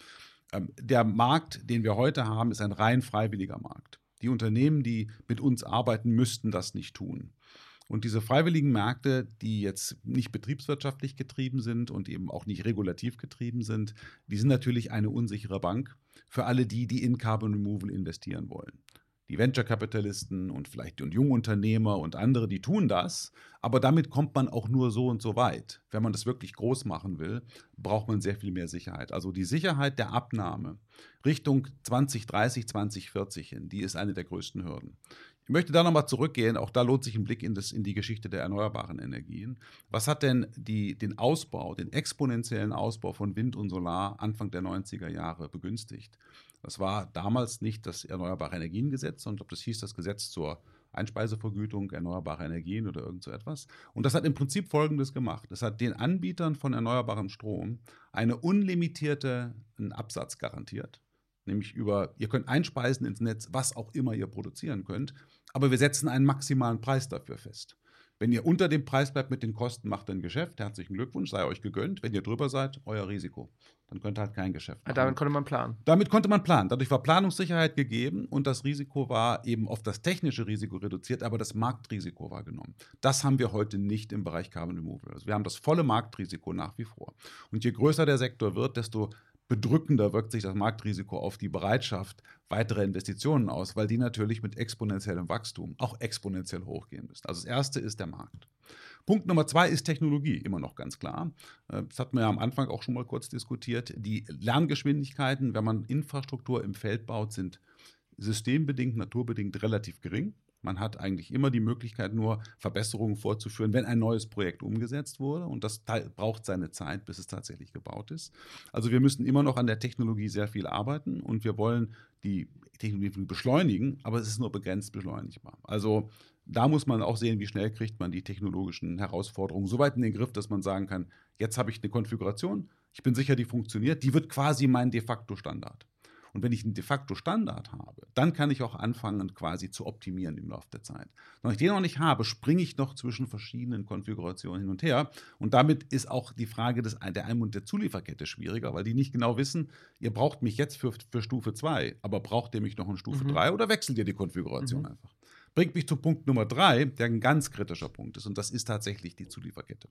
Ähm, der Markt, den wir heute haben, ist ein rein freiwilliger Markt. Die Unternehmen, die mit uns arbeiten, müssten das nicht tun. Und diese freiwilligen Märkte, die jetzt nicht betriebswirtschaftlich getrieben sind und eben auch nicht regulativ getrieben sind, die sind natürlich eine unsichere Bank für alle die, die in Carbon Removal investieren wollen. Die Venture-Kapitalisten und vielleicht und Jungunternehmer und andere, die tun das, aber damit kommt man auch nur so und so weit. Wenn man das wirklich groß machen will, braucht man sehr viel mehr Sicherheit. Also die Sicherheit der Abnahme Richtung 2030, 2040 hin, die ist eine der größten Hürden. Ich möchte da nochmal zurückgehen. Auch da lohnt sich ein Blick in, das, in die Geschichte der erneuerbaren Energien. Was hat denn die, den Ausbau, den exponentiellen Ausbau von Wind und Solar Anfang der 90er Jahre begünstigt? Das war damals nicht das Erneuerbare Energiengesetz, sondern das hieß das Gesetz zur Einspeisevergütung erneuerbare Energien oder irgend so etwas. Und das hat im Prinzip Folgendes gemacht. Es hat den Anbietern von erneuerbarem Strom eine unlimitierte Absatz garantiert nämlich über, ihr könnt einspeisen ins Netz, was auch immer ihr produzieren könnt, aber wir setzen einen maximalen Preis dafür fest. Wenn ihr unter dem Preis bleibt mit den Kosten, macht ein Geschäft. Herzlichen Glückwunsch, sei euch gegönnt. Wenn ihr drüber seid, euer Risiko. Dann könnt ihr halt kein Geschäft machen. Damit konnte man planen. Damit konnte man planen. Dadurch war Planungssicherheit gegeben und das Risiko war eben auf das technische Risiko reduziert, aber das Marktrisiko war genommen. Das haben wir heute nicht im Bereich Carbon Removal. Also wir haben das volle Marktrisiko nach wie vor. Und je größer der Sektor wird, desto bedrückender wirkt sich das Marktrisiko auf die Bereitschaft weiterer Investitionen aus, weil die natürlich mit exponentiellem Wachstum auch exponentiell hochgehen müssen. Also das erste ist der Markt. Punkt Nummer zwei ist Technologie, immer noch ganz klar. Äh, das hatten wir ja am Anfang auch schon mal kurz diskutiert. Die Lerngeschwindigkeiten, wenn man Infrastruktur im Feld baut, sind systembedingt, naturbedingt relativ gering. Man hat eigentlich immer die Möglichkeit, nur Verbesserungen vorzuführen, wenn ein neues Projekt umgesetzt wurde. Und das braucht seine Zeit, bis es tatsächlich gebaut ist. Also wir müssen immer noch an der Technologie sehr viel arbeiten und wir wollen die Technologie beschleunigen, aber es ist nur begrenzt beschleunigbar. Also da muss man auch sehen, wie schnell kriegt man die technologischen Herausforderungen so weit in den Griff, dass man sagen kann, jetzt habe ich eine Konfiguration, ich bin sicher, die funktioniert, die wird quasi mein de facto Standard. Und wenn ich einen de facto Standard habe, dann kann ich auch anfangen, quasi zu optimieren im Laufe der Zeit. Wenn ich den noch nicht habe, springe ich noch zwischen verschiedenen Konfigurationen hin und her. Und damit ist auch die Frage des, der Ein- und der Zulieferkette schwieriger, weil die nicht genau wissen, ihr braucht mich jetzt für, für Stufe 2, aber braucht ihr mich noch in Stufe 3 mhm. oder wechselt ihr die Konfiguration mhm. einfach? Bringt mich zu Punkt Nummer drei, der ein ganz kritischer Punkt ist, und das ist tatsächlich die Zulieferkette.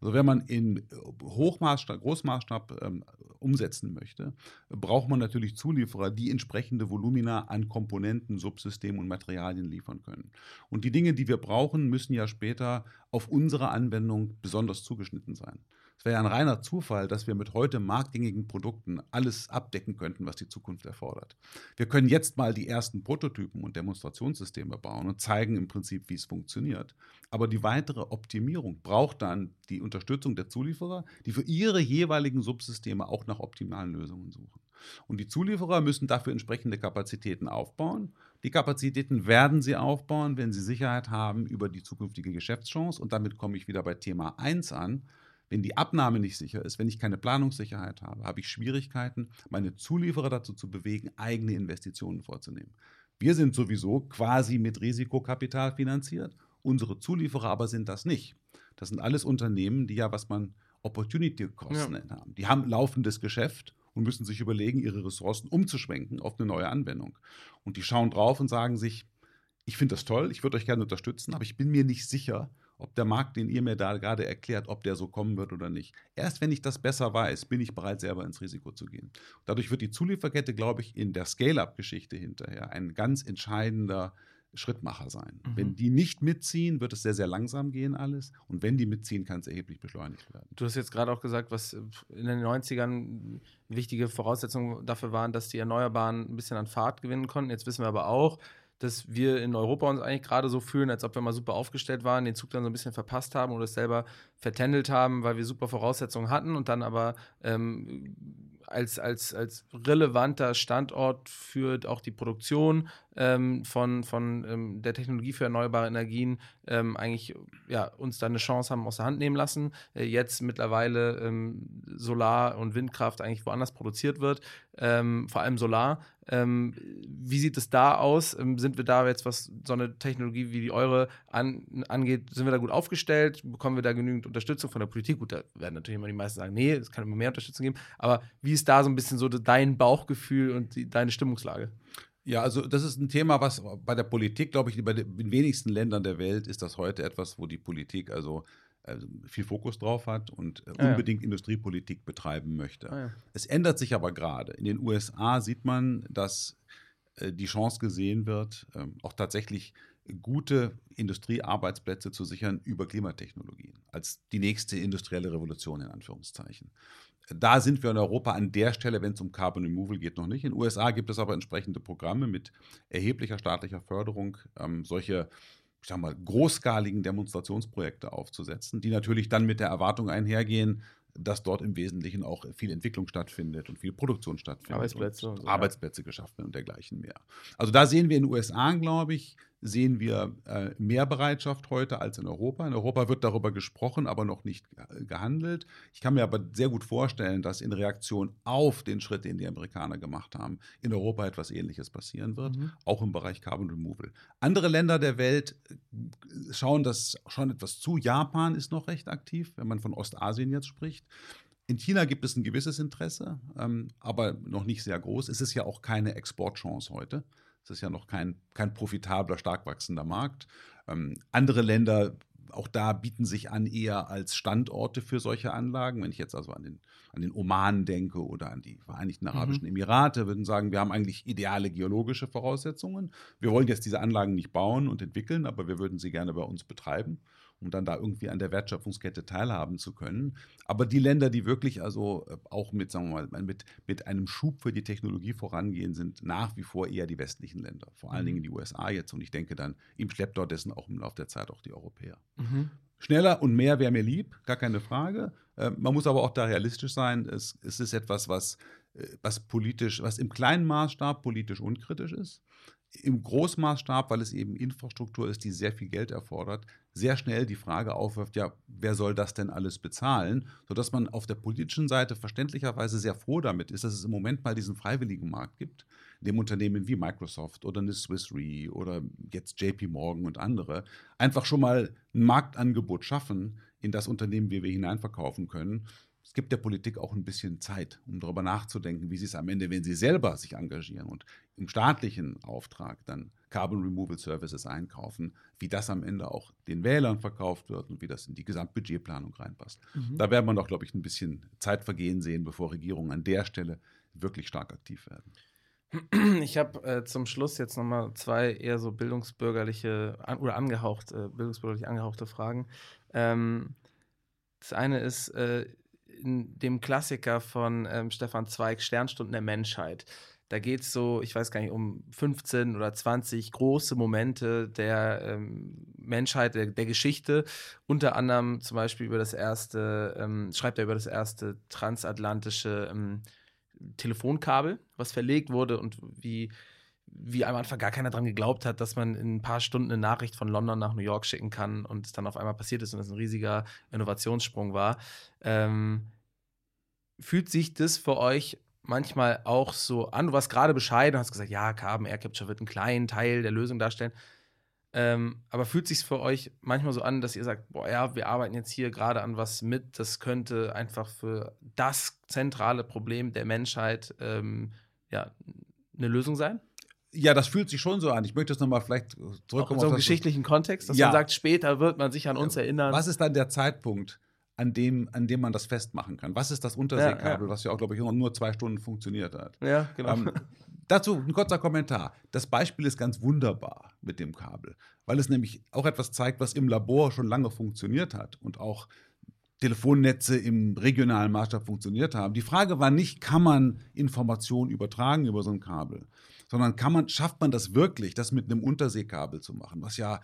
Also wenn man in Hochmaßstab, Großmaßstab ähm, umsetzen möchte, braucht man natürlich Zulieferer, die entsprechende Volumina an Komponenten, Subsystemen und Materialien liefern können. Und die Dinge, die wir brauchen, müssen ja später auf unsere Anwendung besonders zugeschnitten sein. Es wäre ja ein reiner Zufall, dass wir mit heute marktgängigen Produkten alles abdecken könnten, was die Zukunft erfordert. Wir können jetzt mal die ersten Prototypen und Demonstrationssysteme bauen und zeigen im Prinzip, wie es funktioniert. Aber die weitere Optimierung braucht dann die Unterstützung der Zulieferer, die für ihre jeweiligen Subsysteme auch nach optimalen Lösungen suchen. Und die Zulieferer müssen dafür entsprechende Kapazitäten aufbauen. Die Kapazitäten werden sie aufbauen, wenn sie Sicherheit haben über die zukünftige Geschäftschance. Und damit komme ich wieder bei Thema 1 an. Wenn die Abnahme nicht sicher ist, wenn ich keine Planungssicherheit habe, habe ich Schwierigkeiten, meine Zulieferer dazu zu bewegen, eigene Investitionen vorzunehmen. Wir sind sowieso quasi mit Risikokapital finanziert, unsere Zulieferer aber sind das nicht. Das sind alles Unternehmen, die ja, was man Opportunity Costs ja. haben. Die haben laufendes Geschäft und müssen sich überlegen, ihre Ressourcen umzuschwenken auf eine neue Anwendung. Und die schauen drauf und sagen sich, ich finde das toll, ich würde euch gerne unterstützen, aber ich bin mir nicht sicher, ob der Markt, den ihr mir da gerade erklärt, ob der so kommen wird oder nicht. Erst wenn ich das besser weiß, bin ich bereit, selber ins Risiko zu gehen. Dadurch wird die Zulieferkette, glaube ich, in der Scale-up-Geschichte hinterher ein ganz entscheidender Schrittmacher sein. Mhm. Wenn die nicht mitziehen, wird es sehr, sehr langsam gehen alles. Und wenn die mitziehen, kann es erheblich beschleunigt werden. Du hast jetzt gerade auch gesagt, was in den 90ern wichtige Voraussetzungen dafür waren, dass die Erneuerbaren ein bisschen an Fahrt gewinnen konnten. Jetzt wissen wir aber auch, dass wir in Europa uns eigentlich gerade so fühlen, als ob wir mal super aufgestellt waren, den Zug dann so ein bisschen verpasst haben oder es selber vertändelt haben, weil wir super Voraussetzungen hatten und dann aber ähm, als, als, als relevanter Standort für auch die Produktion ähm, von, von ähm, der Technologie für erneuerbare Energien ähm, eigentlich ja, uns da eine Chance haben aus der Hand nehmen lassen. Äh, jetzt mittlerweile ähm, Solar- und Windkraft eigentlich woanders produziert wird, ähm, vor allem Solar. Ähm, wie sieht es da aus? sind wir da jetzt, was so eine Technologie wie die eure an, angeht, sind wir da gut aufgestellt? Bekommen wir da genügend Unterstützung von der Politik? Gut, da werden natürlich immer die meisten sagen, nee, es kann immer mehr Unterstützung geben. Aber wie ist da so ein bisschen so dein Bauchgefühl und die, deine Stimmungslage? Ja, also das ist ein Thema, was bei der Politik, glaube ich, bei den wenigsten Ländern der Welt ist das heute etwas, wo die Politik also, also viel Fokus drauf hat und äh, ah, unbedingt ja. Industriepolitik betreiben möchte. Ah, ja. Es ändert sich aber gerade. In den USA sieht man, dass äh, die Chance gesehen wird, äh, auch tatsächlich gute Industriearbeitsplätze zu sichern über Klimatechnologien als die nächste industrielle Revolution in Anführungszeichen. Da sind wir in Europa an der Stelle, wenn es um Carbon Removal geht, noch nicht. In den USA gibt es aber entsprechende Programme mit erheblicher staatlicher Förderung, ähm, solche ich sag mal, großskaligen Demonstrationsprojekte aufzusetzen, die natürlich dann mit der Erwartung einhergehen, dass dort im Wesentlichen auch viel Entwicklung stattfindet und viel Produktion stattfindet. Arbeitsplätze. Und so, Arbeitsplätze ja. geschaffen werden und dergleichen mehr. Also da sehen wir in den USA, glaube ich, sehen wir äh, mehr Bereitschaft heute als in Europa. In Europa wird darüber gesprochen, aber noch nicht gehandelt. Ich kann mir aber sehr gut vorstellen, dass in Reaktion auf den Schritt, den die Amerikaner gemacht haben, in Europa etwas Ähnliches passieren wird, mhm. auch im Bereich Carbon Removal. Andere Länder der Welt äh, schauen das schon etwas zu. Japan ist noch recht aktiv, wenn man von Ostasien jetzt spricht. In China gibt es ein gewisses Interesse, ähm, aber noch nicht sehr groß. Es ist ja auch keine Exportchance heute. Es ist ja noch kein, kein profitabler, stark wachsender Markt. Ähm, andere Länder, auch da bieten sich an eher als Standorte für solche Anlagen. Wenn ich jetzt also an den, an den Oman denke oder an die Vereinigten Arabischen mhm. Emirate, würden sagen, wir haben eigentlich ideale geologische Voraussetzungen. Wir wollen jetzt diese Anlagen nicht bauen und entwickeln, aber wir würden sie gerne bei uns betreiben um dann da irgendwie an der Wertschöpfungskette teilhaben zu können. Aber die Länder, die wirklich also äh, auch mit, sagen wir mal, mit, mit einem Schub für die Technologie vorangehen, sind nach wie vor eher die westlichen Länder. Vor allen mhm. Dingen die USA jetzt und ich denke dann im Schlepptau dessen auch im Laufe der Zeit auch die Europäer. Mhm. Schneller und mehr wäre mir lieb, gar keine Frage. Äh, man muss aber auch da realistisch sein. Es, es ist etwas, was, äh, was politisch, was im kleinen Maßstab politisch unkritisch ist im Großmaßstab, weil es eben Infrastruktur ist, die sehr viel Geld erfordert, sehr schnell die Frage aufwirft, ja, wer soll das denn alles bezahlen? Sodass man auf der politischen Seite verständlicherweise sehr froh damit ist, dass es im Moment mal diesen freiwilligen Markt gibt, dem Unternehmen wie Microsoft oder eine Swiss Re oder jetzt JP Morgan und andere einfach schon mal ein Marktangebot schaffen, in das Unternehmen wir, wir hineinverkaufen können es gibt der Politik auch ein bisschen Zeit, um darüber nachzudenken, wie sie es am Ende, wenn sie selber sich engagieren und im staatlichen Auftrag dann Carbon Removal Services einkaufen, wie das am Ende auch den Wählern verkauft wird und wie das in die Gesamtbudgetplanung reinpasst. Mhm. Da werden wir noch, glaube ich, ein bisschen Zeit vergehen sehen, bevor Regierungen an der Stelle wirklich stark aktiv werden. Ich habe äh, zum Schluss jetzt nochmal zwei eher so bildungsbürgerliche an, oder angehaucht, äh, bildungsbürgerlich angehauchte Fragen. Ähm, das eine ist, äh, in dem Klassiker von ähm, Stefan Zweig, Sternstunden der Menschheit. Da geht es so, ich weiß gar nicht, um 15 oder 20 große Momente der ähm, Menschheit, der, der, Geschichte. Unter anderem zum Beispiel über das erste, ähm, schreibt er über das erste transatlantische ähm, Telefonkabel, was verlegt wurde und wie, wie am Anfang gar keiner dran geglaubt hat, dass man in ein paar Stunden eine Nachricht von London nach New York schicken kann und es dann auf einmal passiert ist und es ein riesiger Innovationssprung war. Ähm, fühlt sich das für euch manchmal auch so an? Du warst gerade bescheiden und hast gesagt, ja, Carbon Air Capture wird einen kleinen Teil der Lösung darstellen. Ähm, aber fühlt sich für euch manchmal so an, dass ihr sagt, boah, ja, wir arbeiten jetzt hier gerade an was mit, das könnte einfach für das zentrale Problem der Menschheit ähm, ja, eine Lösung sein? Ja, das fühlt sich schon so an. Ich möchte es nochmal vielleicht zurückkommen. Auch in so einem geschichtlichen Kontext, dass ja. man sagt, später wird man sich an uns erinnern. Was ist dann der Zeitpunkt, an dem, an dem man das festmachen kann? Was ist das Unterseekabel, ja, ja. was ja auch, glaube ich, nur zwei Stunden funktioniert hat? Ja, genau. Ähm, (laughs) Dazu ein kurzer Kommentar. Das Beispiel ist ganz wunderbar mit dem Kabel, weil es nämlich auch etwas zeigt, was im Labor schon lange funktioniert hat und auch Telefonnetze im regionalen Maßstab funktioniert haben. Die Frage war nicht, kann man Informationen übertragen über so ein Kabel, sondern kann man, schafft man das wirklich, das mit einem Unterseekabel zu machen, was ja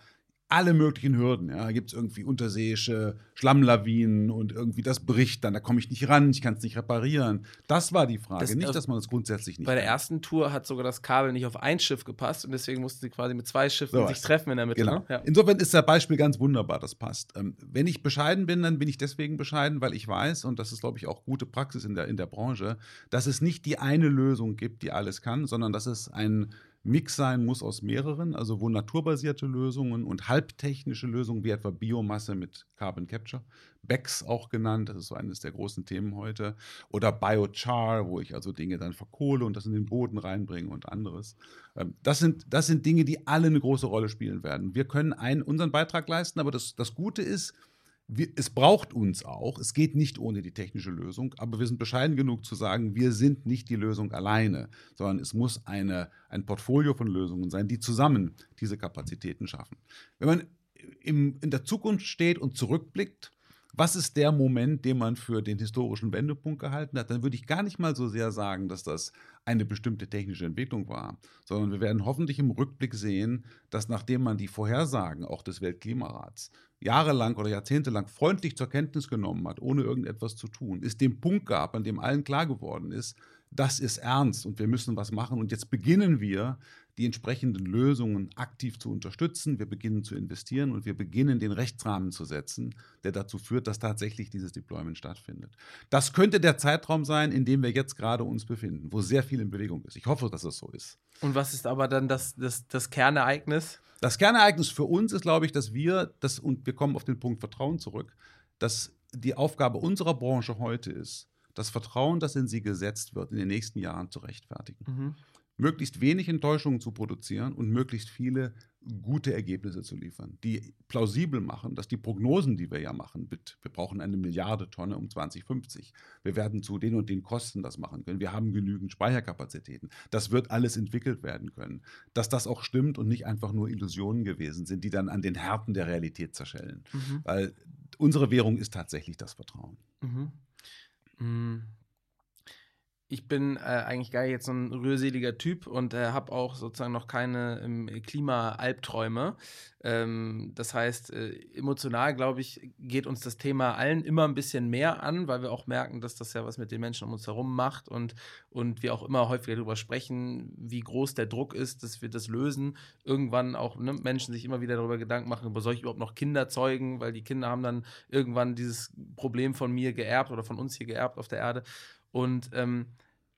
alle möglichen Hürden. Ja. Da gibt es irgendwie unterseeische Schlammlawinen und irgendwie das bricht dann, da komme ich nicht ran, ich kann es nicht reparieren. Das war die Frage, das, nicht, dass man es grundsätzlich nicht Bei der ersten Tour hat sogar das Kabel nicht auf ein Schiff gepasst und deswegen mussten sie quasi mit zwei Schiffen so sich treffen in der Mitte. Genau. Ne? Ja. Insofern ist das Beispiel ganz wunderbar, das passt. Ähm, wenn ich bescheiden bin, dann bin ich deswegen bescheiden, weil ich weiß, und das ist, glaube ich, auch gute Praxis in der, in der Branche, dass es nicht die eine Lösung gibt, die alles kann, sondern dass es ein Mix sein muss aus mehreren, also wo naturbasierte Lösungen und halbtechnische Lösungen wie etwa Biomasse mit Carbon Capture, BECS auch genannt, das ist so eines der großen Themen heute, oder Biochar, wo ich also Dinge dann verkohle und das in den Boden reinbringe und anderes. Ähm, das sind, das sind Dinge, die alle eine große Rolle spielen werden. Wir können einen, unseren Beitrag leisten, aber das, das Gute ist, wir, es braucht uns auch. Es geht nicht ohne die technische Lösung, aber wir sind bescheiden genug zu sagen, wir sind nicht die Lösung alleine, sondern es muss eine, ein Portfolio von Lösungen sein, die zusammen diese Kapazitäten schaffen. Wenn man im, in der Zukunft steht und zurückblickt, was ist der Moment, den man für den historischen Wendepunkt gehalten hat, dann würde ich gar nicht mal so sehr sagen, dass das eine bestimmte technische Entwicklung war, sondern wir werden hoffentlich im Rückblick sehen, dass nachdem man die Vorhersagen auch des Weltklimarats jahrelang oder jahrzehntelang freundlich zur Kenntnis genommen hat, ohne irgendetwas zu tun, es den Punkt gab, an dem allen klar geworden ist, das ist ernst und wir müssen was machen. Und jetzt beginnen wir, die entsprechenden Lösungen aktiv zu unterstützen. Wir beginnen zu investieren und wir beginnen, den Rechtsrahmen zu setzen, der dazu führt, dass tatsächlich dieses Deployment stattfindet. Das könnte der Zeitraum sein, in dem wir jetzt gerade uns befinden, wo sehr viel in Bewegung ist. Ich hoffe, dass es so ist. Und was ist aber dann das, das, das Kernereignis? Das Kernereignis für uns ist, glaube ich, dass wir, das, und wir kommen auf den Punkt Vertrauen zurück, dass die Aufgabe unserer Branche heute ist, das Vertrauen, das in sie gesetzt wird, in den nächsten Jahren zu rechtfertigen. Mhm. Möglichst wenig Enttäuschungen zu produzieren und möglichst viele gute Ergebnisse zu liefern, die plausibel machen, dass die Prognosen, die wir ja machen, mit, wir brauchen eine Milliarde Tonne um 2050, wir werden zu den und den Kosten das machen können, wir haben genügend Speicherkapazitäten, das wird alles entwickelt werden können, dass das auch stimmt und nicht einfach nur Illusionen gewesen sind, die dann an den Härten der Realität zerschellen. Mhm. Weil unsere Währung ist tatsächlich das Vertrauen. Mhm. Ich bin äh, eigentlich gar jetzt so ein rührseliger Typ und äh, habe auch sozusagen noch keine ähm, Klima-Albträume. Ähm, das heißt, äh, emotional, glaube ich, geht uns das Thema allen immer ein bisschen mehr an, weil wir auch merken, dass das ja was mit den Menschen um uns herum macht und, und wir auch immer häufiger darüber sprechen, wie groß der Druck ist, dass wir das lösen. Irgendwann auch ne, Menschen sich immer wieder darüber Gedanken machen, über soll ich überhaupt noch Kinder zeugen, weil die Kinder haben dann irgendwann dieses Problem von mir geerbt oder von uns hier geerbt auf der Erde. Und ähm,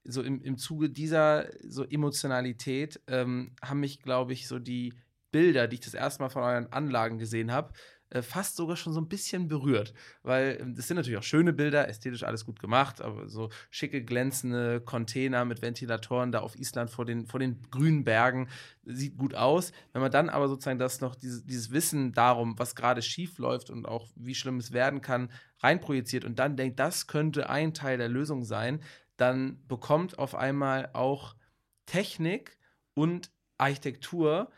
so im, im Zuge dieser so Emotionalität ähm, haben mich, glaube ich, so die Bilder, die ich das erste Mal von euren Anlagen gesehen habe, äh, fast sogar schon so ein bisschen berührt. Weil ähm, das sind natürlich auch schöne Bilder, ästhetisch alles gut gemacht, aber so schicke, glänzende Container mit Ventilatoren da auf Island vor den, vor den grünen Bergen, sieht gut aus. Wenn man dann aber sozusagen das noch, dieses, dieses Wissen darum, was gerade schief läuft und auch wie schlimm es werden kann, reinprojiziert und dann denkt, das könnte ein Teil der Lösung sein, dann bekommt auf einmal auch Technik und Architektur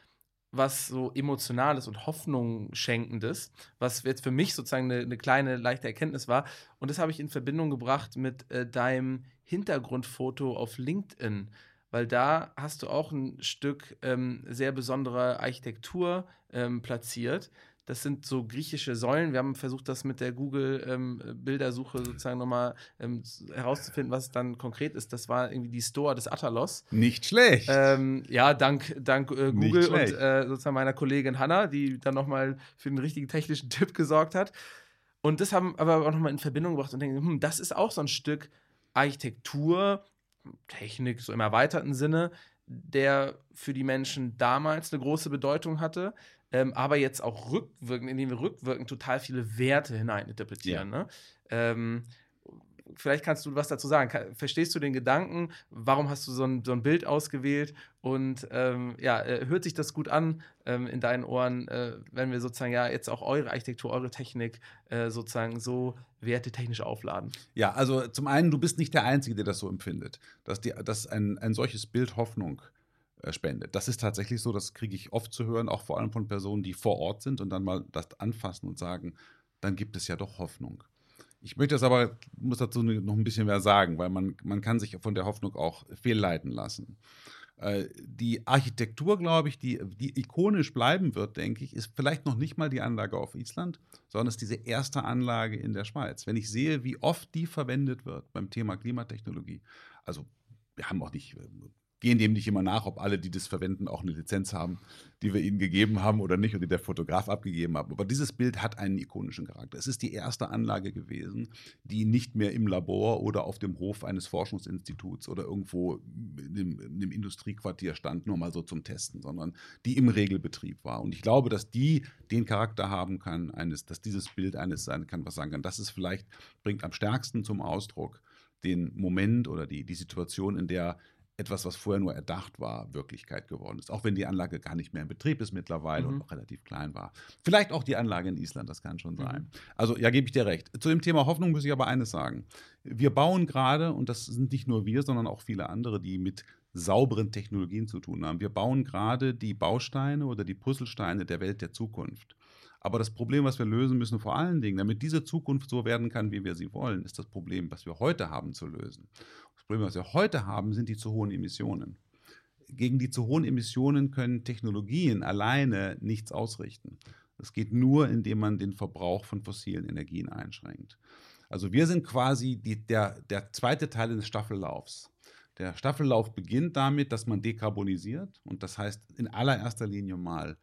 was so emotionales und Hoffnung schenkendes, was jetzt für mich sozusagen eine, eine, kleine leichte Erkenntnis war. Und das habe ich in Verbindung gebracht mit äh, deinem Hintergrundfoto auf LinkedIn, weil da hast du auch ein Stück ähm, sehr besonderer Architektur ähm, platziert, Das sind so griechische Säulen. Wir haben versucht, das mit der Google-Bildersuche ähm, sozusagen nochmal ähm, herauszufinden, was es dann konkret ist. Das war irgendwie die Stoa des Atalos. Nicht schlecht. Ähm, ja, dank, dank äh, Google und äh, sozusagen meiner Kollegin Hanna, die dann nochmal für den richtigen technischen (laughs) Tipp gesorgt hat. Und das haben aber auch nochmal in Verbindung gebracht und denken, hm, das ist auch so ein Stück Architektur, Technik, so im erweiterten Sinne, der für die Menschen damals eine große Bedeutung hatte, ähm, aber jetzt auch rückwirkend, indem wir rückwirkend total viele Werte hineininterpretieren. Ja. Ne? Ähm, vielleicht kannst du was dazu sagen. Verstehst du den Gedanken? Warum hast du so ein, so ein Bild ausgewählt? Und ähm, ja, äh, hört sich das gut an ähm, in deinen Ohren, äh, wenn wir sozusagen ja jetzt auch eure Architektur, eure Technik äh, sozusagen so wertetechnisch aufladen? Ja, also zum einen, du bist nicht der Einzige, der das so empfindet, dass, die, dass ein, ein solches Bild Hoffnung spendet. Das ist tatsächlich so, das kriege ich oft zu hören, auch vor allem von Personen, die vor Ort sind und dann mal das anfassen und sagen, dann gibt es ja doch Hoffnung. Ich möchte das aber, muss dazu noch ein bisschen mehr sagen, weil man, man kann sich von der Hoffnung auch fehlleiten lassen. Äh, die Architektur, glaube ich, die, die ikonisch bleiben wird, denke ich, ist vielleicht noch nicht mal die Anlage auf Island, sondern ist diese erste Anlage in der Schweiz. Wenn ich sehe, wie oft die verwendet wird beim Thema Klimatechnologie, also wir haben auch nicht gehen dem nicht immer nach, ob alle, die das verwenden, auch eine Lizenz haben, die wir ihnen gegeben haben oder nicht und die der Fotograf abgegeben hat. Aber dieses Bild hat einen ikonischen Charakter. Es ist die erste Anlage gewesen, die nicht mehr im Labor oder auf dem Hof eines Forschungsinstituts oder irgendwo in dem, in dem Industriequartier stand, nur mal so zum Testen, sondern die im Regelbetrieb war. Und ich glaube, dass die den Charakter haben kann, eines, dass dieses Bild eines sein kann, was sagen kann, das ist vielleicht, bringt am stärksten zum Ausdruck den Moment oder die, die Situation, in der etwas, was vorher nur erdacht war, Wirklichkeit geworden ist. Auch wenn die Anlage gar nicht mehr in Betrieb ist mittlerweile mhm. und auch relativ klein war. Vielleicht auch die Anlage in Island, das kann schon mhm. sein. Also ja, gebe ich dir recht. Zu dem Thema Hoffnung muss ich aber eines sagen. Wir bauen gerade, und das sind nicht nur wir, sondern auch viele andere, die mit sauberen Technologien zu tun haben. Wir bauen gerade die Bausteine oder die Puzzlesteine der Welt der Zukunft. Aber das Problem, was wir lösen müssen, vor allen Dingen, damit diese Zukunft so werden kann, wie wir sie wollen, ist das Problem, was wir heute haben, zu lösen. Problem, was wir heute haben, sind die zu hohen Emissionen. Gegen die zu hohen Emissionen können Technologien alleine nichts ausrichten. Das geht nur, indem man den Verbrauch von fossilen Energien einschränkt. Also wir sind quasi die, der, der zweite Teil des Staffellaufs. Der Staffellauf beginnt damit, dass man dekarbonisiert und das heißt in allererster Linie mal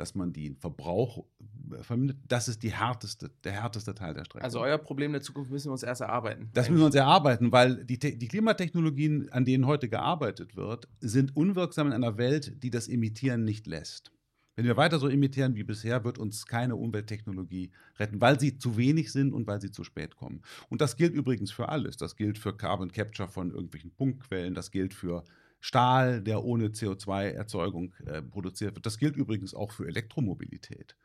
dass man den Verbrauch äh, vermindert. Das ist die härteste, der härteste Teil der Strecke. Also euer Problem der Zukunft müssen wir uns erst erarbeiten. Das müssen wir uns erarbeiten, weil die, die Klimatechnologien, an denen heute gearbeitet wird, sind unwirksam in einer Welt, die das Emittieren nicht lässt. Wenn wir weiter so emittieren wie bisher, wird uns keine Umwelttechnologie retten, weil sie zu wenig sind und weil sie zu spät kommen. Und das gilt übrigens für alles. Das gilt für Carbon Capture von irgendwelchen Punktquellen, das gilt für Stahl, der ohne CO2-Erzeugung äh, produziert wird. Das gilt übrigens auch für Elektromobilität.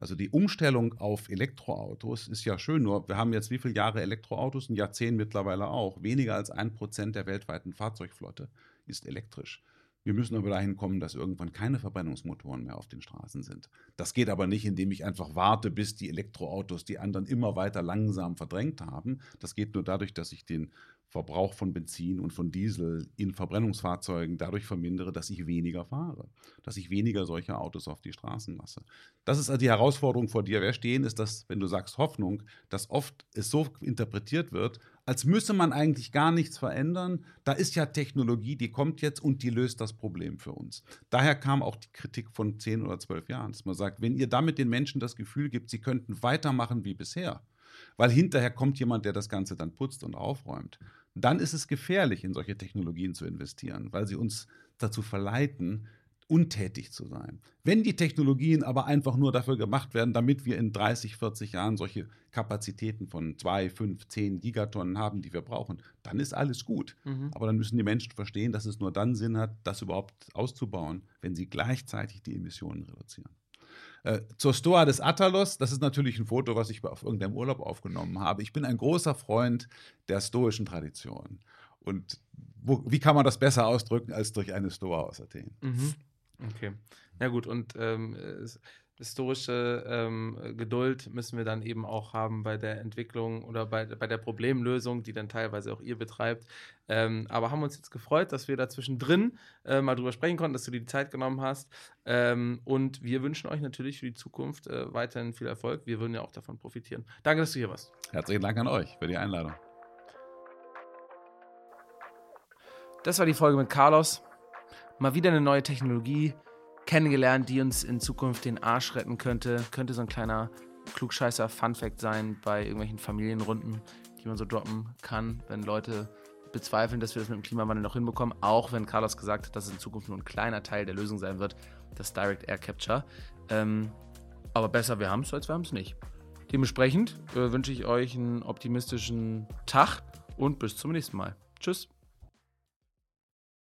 Also die Umstellung auf Elektroautos ist ja schön, nur wir haben jetzt wie viele Jahre Elektroautos? Ein Jahrzehnt mittlerweile auch. Weniger als ein Prozent der weltweiten Fahrzeugflotte ist elektrisch. Wir müssen aber dahin kommen, dass irgendwann keine Verbrennungsmotoren mehr auf den Straßen sind. Das geht aber nicht, indem ich einfach warte, bis die Elektroautos die anderen immer weiter langsam verdrängt haben. Das geht nur dadurch, dass ich den Verbrauch von Benzin und von Diesel in Verbrennungsfahrzeugen dadurch vermindere, dass ich weniger fahre, dass ich weniger solche Autos auf die Straßen lasse. Das ist also die Herausforderung, vor der wir stehen, ist, dass, wenn du sagst Hoffnung, dass oft es so interpretiert wird, als müsse man eigentlich gar nichts verändern. Da ist ja Technologie, die kommt jetzt und die löst das Problem für uns. Daher kam auch die Kritik von zehn oder zwölf Jahren, dass man sagt, wenn ihr damit den Menschen das Gefühl gibt, sie könnten weitermachen wie bisher, weil hinterher kommt jemand, der das Ganze dann putzt und aufräumt, dann ist es gefährlich, in solche Technologien zu investieren, weil sie uns dazu verleiten, untätig zu sein. Wenn die Technologien aber einfach nur dafür gemacht werden, damit wir in 30, 40 Jahren solche Kapazitäten von 2, 5, 10 Gigatonnen haben, die wir brauchen, dann ist alles gut. Mhm. Aber dann müssen die Menschen verstehen, dass es nur dann Sinn hat, das überhaupt auszubauen, wenn sie gleichzeitig die Emissionen reduzieren. Äh, zur Stoa des Attalos, das ist natürlich ein Foto, was ich auf irgendeinem Urlaub aufgenommen habe. Ich bin ein großer Freund der stoischen Tradition. Und wo, wie kann man das besser ausdrücken als durch eine Stoa aus Athen? Mhm. Okay. Ja, gut, und ähm, historische ähm, Geduld müssen wir dann eben auch haben bei der Entwicklung oder bei, bei der Problemlösung, die dann teilweise auch ihr betreibt. Ähm, aber haben uns jetzt gefreut, dass wir da zwischendrin äh, mal drüber sprechen konnten, dass du dir die Zeit genommen hast. Ähm, und wir wünschen euch natürlich für die Zukunft äh, weiterhin viel Erfolg. Wir würden ja auch davon profitieren. Danke, dass du hier warst. Herzlichen Dank an euch für die Einladung. Das war die Folge mit Carlos. Mal wieder eine neue Technologie kennengelernt, die uns in Zukunft den Arsch retten könnte. Könnte so ein kleiner klugscheißer Fun-Fact sein bei irgendwelchen Familienrunden, die man so droppen kann, wenn Leute bezweifeln, dass wir das mit dem Klimawandel noch hinbekommen, auch wenn Carlos gesagt hat, dass es in Zukunft nur ein kleiner Teil der Lösung sein wird, das Direct Air Capture. Ähm, aber besser wir haben es, als wir haben es nicht. Dementsprechend äh, wünsche ich euch einen optimistischen Tag und bis zum nächsten Mal. Tschüss.